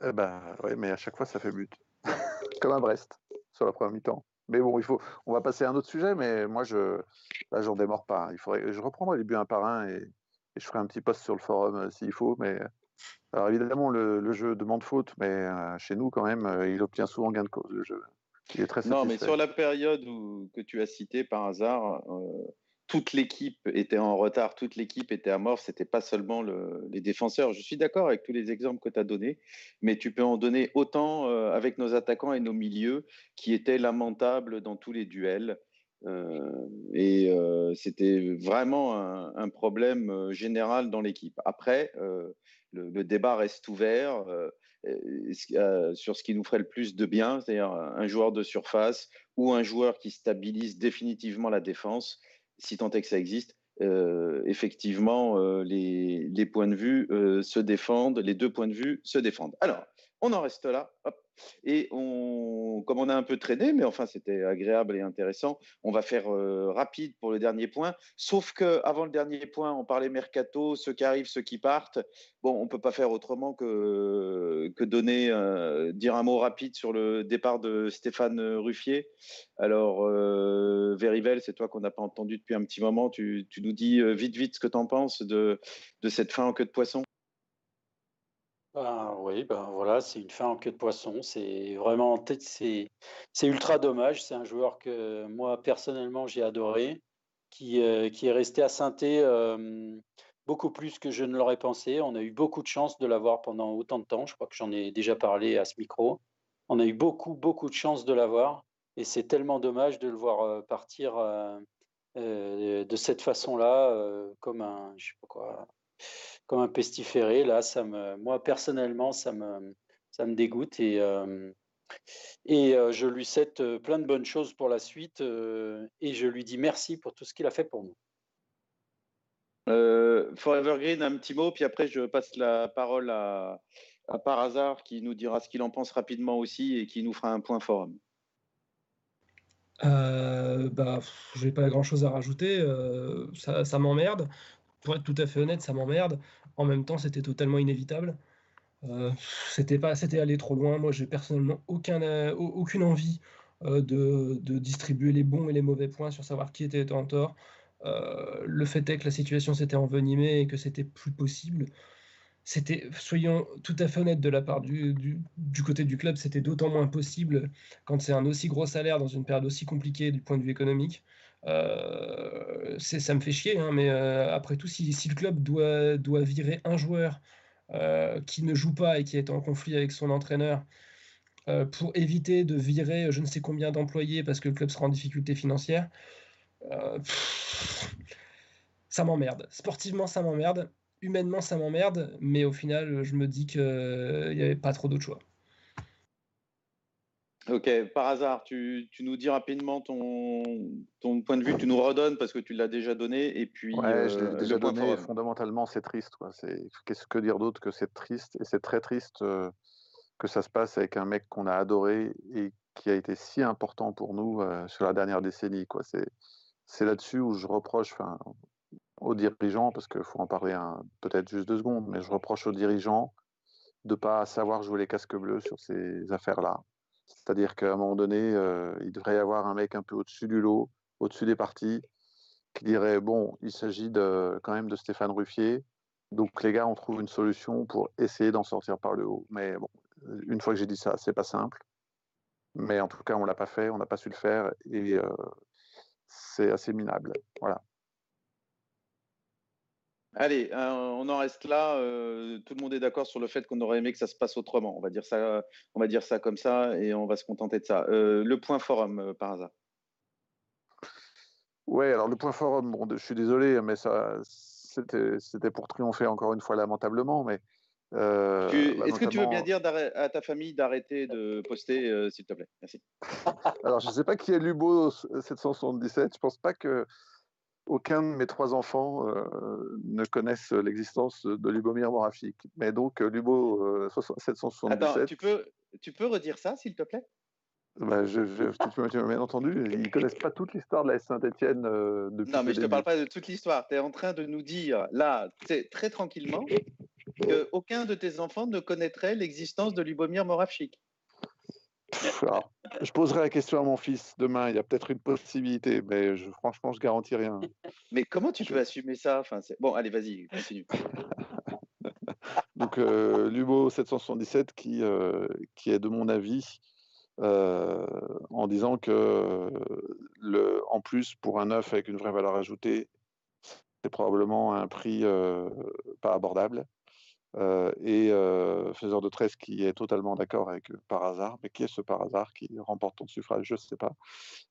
Eh ben, oui, mais à chaque fois, ça fait but. (laughs) Comme à Brest, sur la première mi-temps. Mais bon, il faut, on va passer à un autre sujet, mais moi, je, là, j'en démords pas. Il faudrait, je reprendrai les buts un par un et, je ferai un petit post sur le forum euh, s'il faut. Mais alors évidemment, le, jeu demande faute, mais euh, chez nous, quand même, euh, il obtient souvent gain de cause. Le jeu, il est très Non, mais sur la période où, que tu as cité par hasard, toute l'équipe était en retard, toute l'équipe était mort, c'était pas seulement les défenseurs. Je suis d'accord avec tous les exemples que tu as donnés, mais tu peux en donner autant euh, avec nos attaquants et nos milieux qui étaient lamentables dans tous les duels. Euh, et euh, c'était vraiment un, problème général dans l'équipe. Après, le, débat reste ouvert sur ce qui nous ferait le plus de bien, c'est-à-dire un joueur de surface ou un joueur qui stabilise définitivement la défense si tant est que ça existe, euh, effectivement, euh, les, points de vue euh, se défendent, les deux points de vue se défendent. Alors, on en reste là. Hop. Et on, comme on a un peu traîné, mais enfin c'était agréable et intéressant, on va faire euh, rapide pour le dernier point. Sauf que avant le dernier point, on parlait mercato, ceux qui arrivent, ceux qui partent. Bon, on peut pas faire autrement que que donner, euh, dire un mot rapide sur le départ de Stéphane Ruffier. Alors, euh, Verivel, c'est toi qu'on n'a pas entendu depuis un petit moment. Tu, nous dis euh, vite, vite ce que tu en penses de de cette fin en queue de poisson. Ben, oui, ben voilà, c'est une fin en queue de poisson. C'est vraiment, c'est, ultra dommage. C'est un joueur que moi personnellement j'ai adoré, qui, euh, est resté à saint beaucoup plus que je ne l'aurais pensé. On a eu beaucoup de chance de l'avoir pendant autant de temps. Je crois que j'en ai déjà parlé à ce micro. On a eu beaucoup, beaucoup de chance de l'avoir, et c'est tellement dommage de le voir euh, partir euh, de cette façon-là, comme un, je sais pas quoi comme un pestiféré. Là, ça me, moi personnellement, ça me, ça me dégoûte et, euh, et euh, je lui souhaite euh, plein de bonnes choses pour la suite et je lui dis merci pour tout ce qu'il a fait pour nous. Forever Green, un petit mot, puis après je passe la parole à, à Par hasard qui nous dira ce qu'il en pense rapidement aussi et qui nous fera un point forum. Euh, bah, j'ai pas grand chose à rajouter. ça, ça m'emmerde pour être tout à fait honnête, ça m'emmerde. En même temps, c'était totalement inévitable. Euh, c'était pas, c'était aller trop loin. Moi, j'ai personnellement euh, aucune envie euh, de, distribuer les bons et les mauvais points sur savoir qui était en tort. le fait est que la situation s'était envenimée et que c'était plus possible. C'était, soyons tout à fait honnêtes de la part du, du côté du club, c'était d'autant moins possible quand c'est un aussi gros salaire dans une période aussi compliquée du point de vue économique. Euh, ça me fait chier, hein, mais euh, après tout, si, le club doit, virer un joueur euh, qui ne joue pas et qui est en conflit avec son entraîneur pour éviter de virer je ne sais combien d'employés parce que le club sera en difficulté financière, ça m'emmerde. Sportivement, ça m'emmerde. Humainement, ça m'emmerde. Mais au final, je me dis qu'il n'y avait pas trop d'autres choix. Ok, par hasard, tu, nous dis rapidement ton, ton point de vue, tu nous redonnes parce que tu l'as déjà donné. Et puis, ouais, je l'ai euh, déjà donné. Fondamentalement, c'est triste. Qu'est-ce que dire d'autre que c'est triste Et c'est très triste euh, que ça se passe avec un mec qu'on a adoré et qui a été si important pour nous euh, sur la dernière décennie. C'est là-dessus où je reproche aux dirigeants, parce qu'il faut en parler peut-être juste deux secondes, mais je reproche aux dirigeants de ne pas savoir jouer les casques bleus sur ces affaires-là c'est-à-dire qu'à un moment donné, euh, il devrait y avoir un mec un peu au-dessus du lot, au-dessus des partis, qui dirait bon, il s'agit de, quand même de Stéphane Ruffier. Donc les gars, on trouve une solution pour essayer d'en sortir par le haut. Mais bon, une fois que j'ai dit ça, c'est pas simple. Mais en tout cas, on l'a pas fait, on n'a pas su le faire et euh, c'est assez minable. Voilà. Allez, euh, on en reste là. tout le monde est d'accord sur le fait qu'on aurait aimé que ça se passe autrement. On va dire ça, on va dire ça comme ça et on va se contenter de ça. le point forum, par hasard. Oui, alors le point forum, bon, je suis désolé, mais ça, c'était pour triompher encore une fois lamentablement. Mais euh, bah, Est-ce que tu veux bien dire à ta famille d'arrêter de poster, euh, s'il te plaît? Merci. (laughs) alors, je ne sais pas qui est Lubo 777. Je pense pas que aucun de mes trois enfants euh, ne connaissent l'existence de Lubomir Morafik. Mais donc, Lubo 777. Attends, tu peux, tu peux redire ça, s'il te plaît? Bah, je, tu m'as bien entendu, ils ne connaissent pas toute l'histoire de la Saint-Etienne euh, depuis. Non, mais je ne te parle pas de toute l'histoire. Tu es en train de nous dire, là, très tranquillement, qu'aucun de tes enfants ne connaîtrait l'existence de Lubomir Je poserai la question à mon fils demain. Il y a peut-être une possibilité, mais je, franchement, je garantis rien. (laughs) Mais comment tu peux assumer ça? Enfin, Bon, allez, vas-y, continue. (laughs) Donc, euh, Lubo 777, qui, euh, qui est, de mon avis, euh, en disant que, le, en plus, pour un œuf avec une vraie valeur ajoutée, c'est probablement un prix euh, pas abordable. Euh, et faiseur de 13 qui est totalement d'accord avec par hasard, mais qui est ce par hasard qui remporte ton suffrage, je ne sais pas.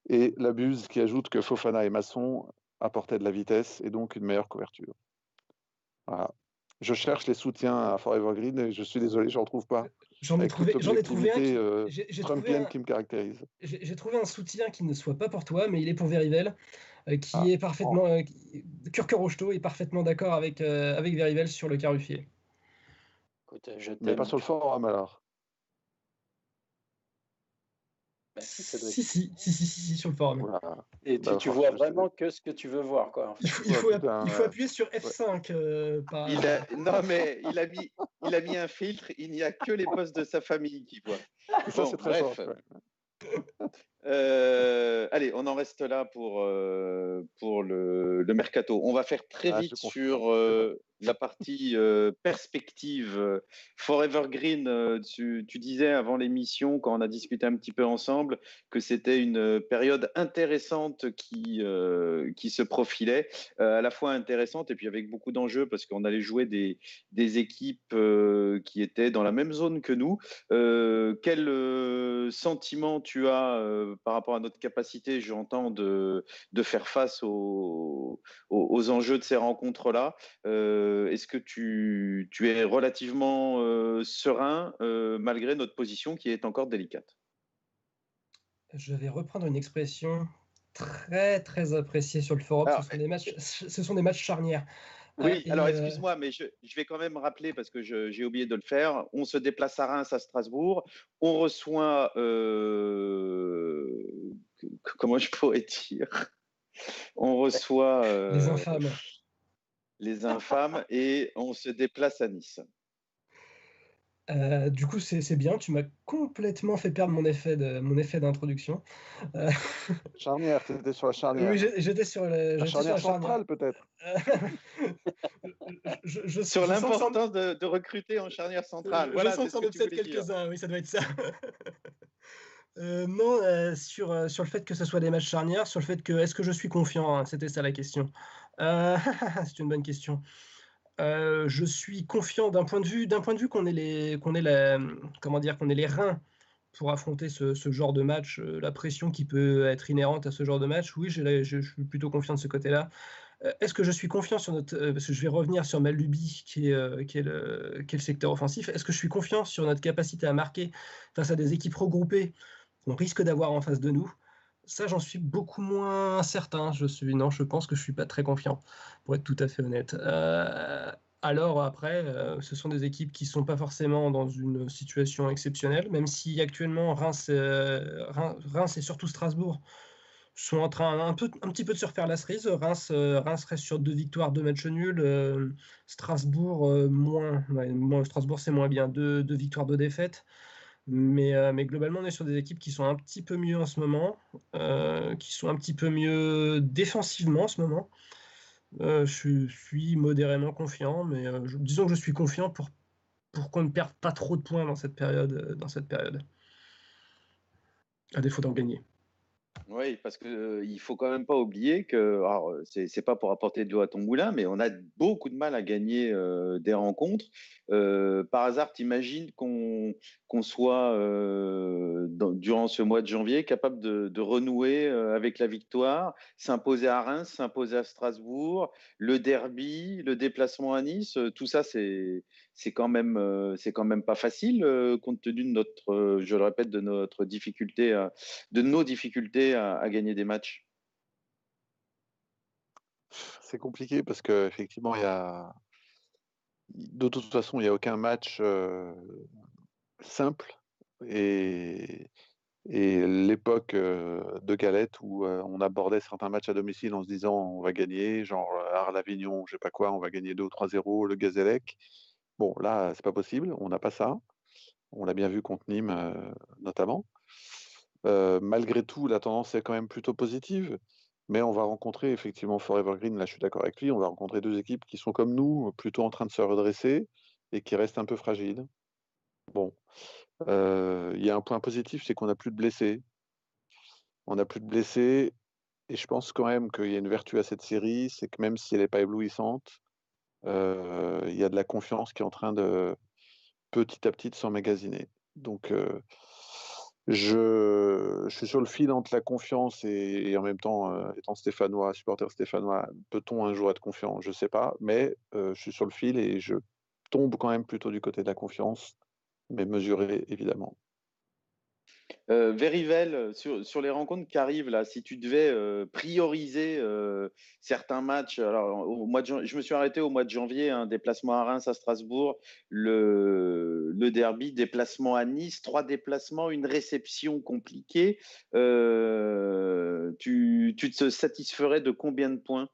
Et la buse qui ajoute que Fofana et Masson apportaient de la vitesse et donc une meilleure couverture. Voilà. Je cherche les soutiens à Forever Green et je suis désolé, je n'en trouve pas. J'en ai, trouvé, j'en ai trouvé un qui, euh, trouvé un, qui me caractérise. J'ai trouvé un soutien qui ne soit pas pour toi, mais il est pour Verivel, euh, qui ah, est parfaitement. Oh. Euh, est parfaitement d'accord avec, euh, avec Verivel sur le caruffier. mais pas sur le forum alors. Bah, si, si, si, si, si, sur le forum. Et tu, bah, vois vraiment que ce que tu veux voir. Quoi. Il faut, il faut, il faut appuyer sur F5. Euh, par... il a, non, mais il a, mis, il a mis un filtre, il n'y a que les postes de sa famille qui voient. Ça, c'est très bref. Euh, allez, on en reste là pour, euh, pour le, le, mercato. On va faire très ah, vite sur euh, la partie perspective. Forever Green, tu, tu disais avant l'émission, quand on a discuté un petit peu ensemble, que c'était une période intéressante qui, qui se profilait, à la fois intéressante et puis avec beaucoup d'enjeux parce qu'on allait jouer des, des équipes qui étaient dans la même zone que nous. quel sentiment tu as par rapport à notre capacité, j'entends, de, de faire face aux, aux, enjeux de ces rencontres-là? Euh, est-ce que tu, tu, es relativement euh, serein euh, malgré notre position qui est encore délicate? Je vais reprendre une expression très très appréciée sur le forum. ce, sont des matchs, ce sont des matchs charnières. Oui, alors excuse-moi, mais je, je, vais quand même rappeler, parce que j'ai oublié de le faire, on se déplace à Reims, à Strasbourg, on reçoit, euh, comment je pourrais dire, on reçoit... Euh, les infâmes. Les infâmes, (laughs) et on se déplace à Nice. Euh, du coup, c'est bien. Tu m'as complètement fait perdre mon effet de mon effet d'introduction. Euh, charnière, tu étais sur la charnière. Oui, j'étais sur la charnière centrale, peut-être. sur l'importance de, recruter en charnière centrale. Voilà, je sens quelques-uns. Oui, ça doit être ça. Euh, non, sur, sur le fait que ce soit des matchs charnières, sur le fait que est-ce que je suis confiant, hein, c'était ça la question. (laughs) c'est une bonne question. Euh, je suis confiant d'un point de vue, d'un point de vue qu'on ait les, qu'on la, comment dire, qu'on ait les reins pour affronter ce, genre de match, euh, la pression qui peut être inhérente à ce genre de match. Oui, je, suis plutôt confiant de ce côté-là. Euh, est-ce que je suis confiant sur notre, parce que je vais revenir sur ma lubie qui est, qui est le secteur offensif. Est-ce que je suis confiant sur notre capacité à marquer face à des équipes regroupées qu'on risque d'avoir en face de nous? Ça, j'en suis beaucoup moins certain. Je suis non, je pense que je suis pas très confiant, pour être tout à fait honnête. Euh, alors après, euh, ce sont des équipes qui sont pas forcément dans une situation exceptionnelle, même si actuellement Reims, euh, Reims, et surtout Strasbourg sont en train un, peu, un petit peu de se refaire la cerise. Reims, Reims reste sur deux victoires, deux matchs nuls. Strasbourg moins, Strasbourg c'est moins bien, deux victoires, deux défaites. Euh, mais, globalement, on est sur des équipes qui sont un petit peu mieux en ce moment, euh, qui sont un petit peu mieux défensivement en ce moment. je suis modérément confiant, mais disons que je suis confiant pour, pour qu'on ne perde pas trop de points dans cette période. Dans cette période. À défaut d'en gagner. Oui, parce qu'il ne faut quand même pas oublier que, ce n'est pas pour apporter de l'eau à ton moulin, mais on a beaucoup de mal à gagner des rencontres. par hasard, t'imagines qu'on qu'on soit durant ce mois de janvier capable de, renouer avec la victoire, s'imposer à Reims, s'imposer à Strasbourg, le derby, le déplacement à Nice, tout ça, c'est c'est quand même c'est quand même pas facile compte tenu de notre, je le répète, de notre difficulté, de nos difficultés à, gagner des matchs. C'est compliqué parce qu'effectivement, il y a de toute façon, il n'y a aucun match simple. Et, l'époque de Galette où on abordait certains matchs à domicile en se disant on va gagner, genre Arles-Avignon, je sais pas quoi, on va gagner 2 ou 3-0, le Gazélec. Bon, là, c'est pas possible, on n'a pas ça. On l'a bien vu contre Nîmes notamment. Malgré tout, la tendance est quand même plutôt positive. Mais on va rencontrer effectivement Forever Green, là je suis d'accord avec lui, on va rencontrer deux équipes qui sont comme nous, plutôt en train de se redresser et qui restent un peu fragiles. Bon, il y a un point positif, c'est qu'on n'a plus de blessés. On n'a plus de blessés, et je pense quand même qu'il y a une vertu à cette série, c'est que même si elle n'est pas éblouissante, il y a de la confiance qui est en train de petit à petit de s'emmagasiner. Donc, je, suis sur le fil entre la confiance et, en même temps, étant stéphanois, supporter stéphanois, peut-on un jour être confiant? Je ne sais pas, mais je suis sur le fil et je tombe quand même plutôt du côté de la confiance mais mesuré évidemment. Euh, Verivel, sur, les rencontres qui arrivent là, si tu devais euh, prioriser euh, certains matchs, alors au mois de, je me suis arrêté au mois de janvier, un hein, déplacement à Reims, à Strasbourg, le, le, derby, déplacement à Nice, trois déplacements, une réception compliquée. tu, tu te satisferais de combien de points?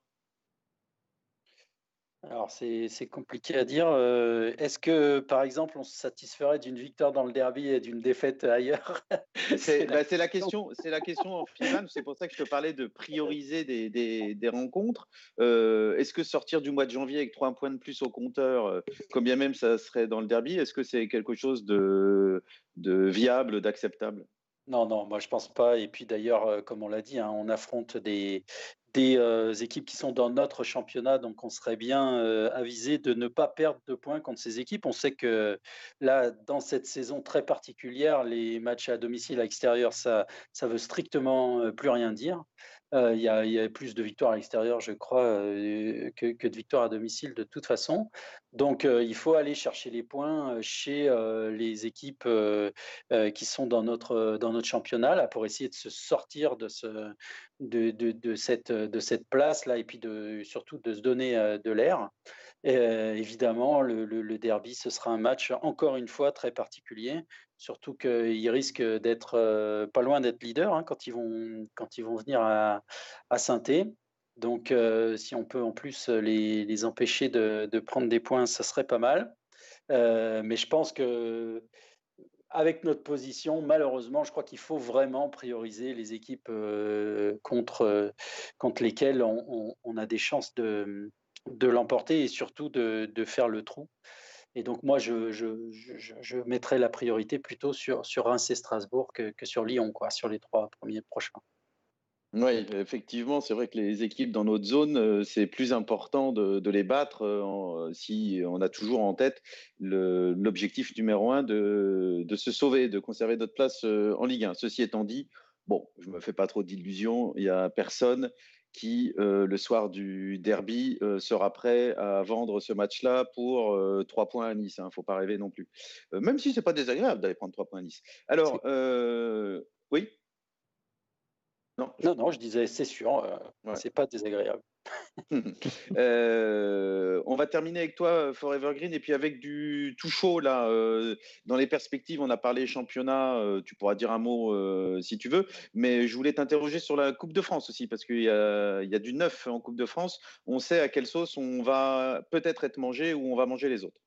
Alors, c'est compliqué à dire. Euh, est-ce que, par exemple, on se satisferait d'une victoire dans le derby et d'une défaite ailleurs (laughs) C'est la, bah, question. C'est la question en finale. C'est pour ça que je te parlais de prioriser des, rencontres. Euh, est-ce que sortir du mois de janvier avec trois points de plus au compteur, euh, combien même ça serait dans le derby, est-ce que c'est quelque chose de, viable, d'acceptable? Non, non, moi je pense pas. Et puis d'ailleurs, comme on l'a dit, hein, on affronte des, des équipes qui sont dans notre championnat, donc on serait bien avisé de ne pas perdre de points contre ces équipes. On sait que là, dans cette saison très particulière, les matchs à domicile, à l'extérieur, ça, ça veut strictement plus rien dire. Il y, a plus de victoires à l'extérieur, je crois, que, de victoires à domicile de toute façon. Donc, il faut aller chercher les points chez les équipes qui sont dans notre, dans notre championnat pour essayer de se sortir de, ce, de, de, cette, de cette place-là et puis de, surtout de se donner de l'air. Évidemment, le, derby, ce sera un match, encore une fois, très particulier Surtout qu'ils risquent d'être pas loin d'être leader hein, quand, ils vont, quand ils vont venir à, à saint Donc, si on peut en plus les, empêcher de, prendre des points, ça serait pas mal. mais je pense que avec notre position, malheureusement, je crois qu'il faut vraiment prioriser les équipes contre lesquelles on, a des chances de, de l'emporter et surtout de, de, faire le trou. Et donc, moi, je, je, mettrais la priorité plutôt sur, sur Reims et Strasbourg que, sur Lyon, quoi, sur les trois premiers prochains. Oui, effectivement, c'est vrai que les équipes dans notre zone, euh, c'est plus important de, les battre euh, si on a toujours en tête l'objectif numéro un de, de, se sauver, de conserver notre place euh, en Ligue 1. Ceci étant dit, bon, je ne me fais pas trop d'illusions, il n'y a personne qui, euh, le soir du derby, euh, sera prêt à vendre ce match-là pour euh, trois points à Nice. Il hein, ne faut pas rêver non plus. même si ce n'est pas désagréable d'aller prendre trois points à Nice. Alors, oui? Non, non, non, je disais, c'est sûr, ce c'est pas désagréable. (laughs) Euh, on va terminer avec toi, Forever Green, et puis avec du tout chaud là. Euh, dans les perspectives, on a parlé championnat. Euh, tu pourras dire un mot si tu veux, mais je voulais t'interroger sur la Coupe de France aussi parce qu'il y, a, du neuf en Coupe de France. On sait à quelle sauce on va peut-être être mangé ou on va manger les autres.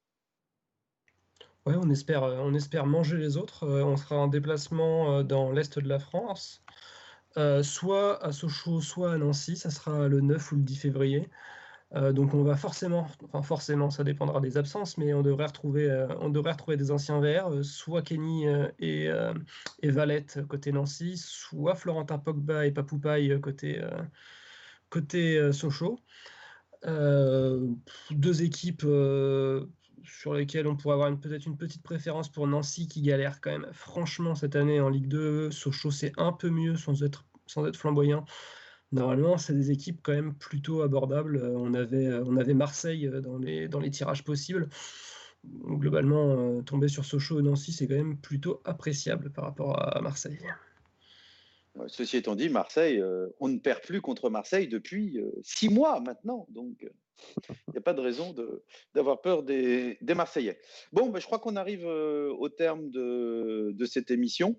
Ouais, on espère, on espère manger les autres. on sera en déplacement dans l'est de la France. Euh, soit à Sochaux, soit à Nancy. Ça sera le 9 ou le 10 février. Euh, donc on va forcément, enfin forcément, ça dépendra des absences, mais on devrait retrouver, euh, des anciens verts, soit Kenny et, et, Valette côté Nancy, soit Florentin Pogba et Papoupaille côté, côté Sochaux. deux équipes sur lesquelles on pourrait avoir peut-être une petite préférence pour Nancy qui galère quand même franchement cette année en Ligue 2. Sochaux c'est un peu mieux sans être, sans être flamboyant. Normalement, c'est des équipes quand même plutôt abordables. Euh, on avait, euh, on avait Marseille euh, dans les, dans les tirages possibles. Globalement, tomber sur Sochaux et Nancy, c'est quand même plutôt appréciable par rapport à Marseille. Ceci étant dit, Marseille, on ne perd plus contre Marseille depuis six mois maintenant. Donc, il n'y a pas de raison d'avoir peur des, Marseillais. Bon, ben, je crois qu'on arrive au terme de cette émission.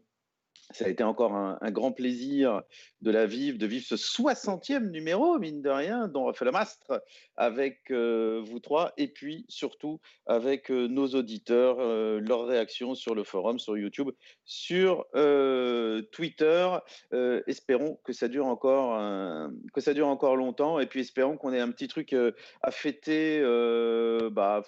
Ça a été encore un, grand plaisir de la vivre, de vivre ce 60e numéro, mine de rien, dont on fait le mastre avec euh, vous trois, et puis surtout avec euh, nos auditeurs, euh, leurs réactions sur le forum, sur YouTube, sur Twitter. espérons que ça dure encore, que ça dure encore longtemps, et puis espérons qu'on ait un petit truc à fêter. bah,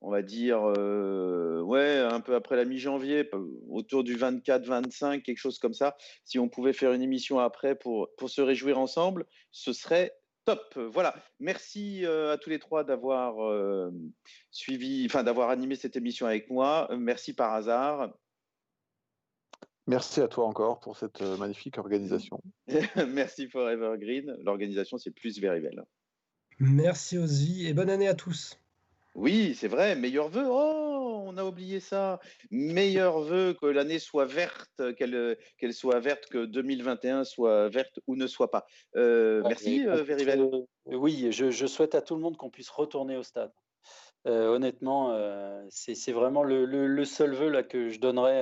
on va dire, euh, ouais, un peu après la mi-janvier, autour du 24-25, quelque chose comme ça. Si on pouvait faire une émission après pour, pour se réjouir ensemble, ce serait top. Voilà. Merci euh, à tous les trois d'avoir euh, suivi, enfin d'avoir animé cette émission avec moi. Merci par hasard. Merci à toi encore pour cette magnifique organisation. (laughs) Merci Forever Green. L'organisation, c'est plus Very Merci Ozzy et bonne année à tous. Oui, c'est vrai, meilleur vœu. Oh, on a oublié ça. Meilleur vœu que l'année soit verte, qu'elle qu'elle soit verte, que 2021 soit verte ou ne soit pas. Euh, merci, euh, euh, oui, je, souhaite à tout le monde qu'on puisse retourner au stade. honnêtement, c'est vraiment le, seul vœu là, que je donnerais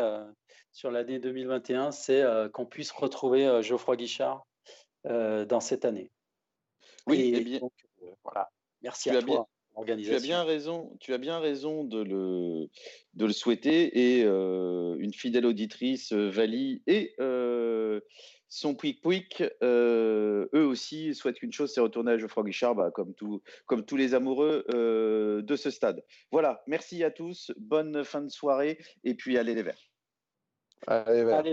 sur l'année 2021, c'est qu'on puisse retrouver Geoffroy Guichard dans cette année. Oui, et, bien, voilà. Merci à toi. Tu as bien raison, tu as bien raison de le, de le souhaiter. Et euh, une fidèle auditrice, euh, Vali, et euh, son Pouic Pouic, eux aussi souhaitent qu'une chose, c'est retourner à Geoffroy Guichard, bah, comme, tout, comme tous les amoureux de ce stade. Voilà, merci à tous, bonne fin de soirée, et puis allez les Verts. Allez, les Verts.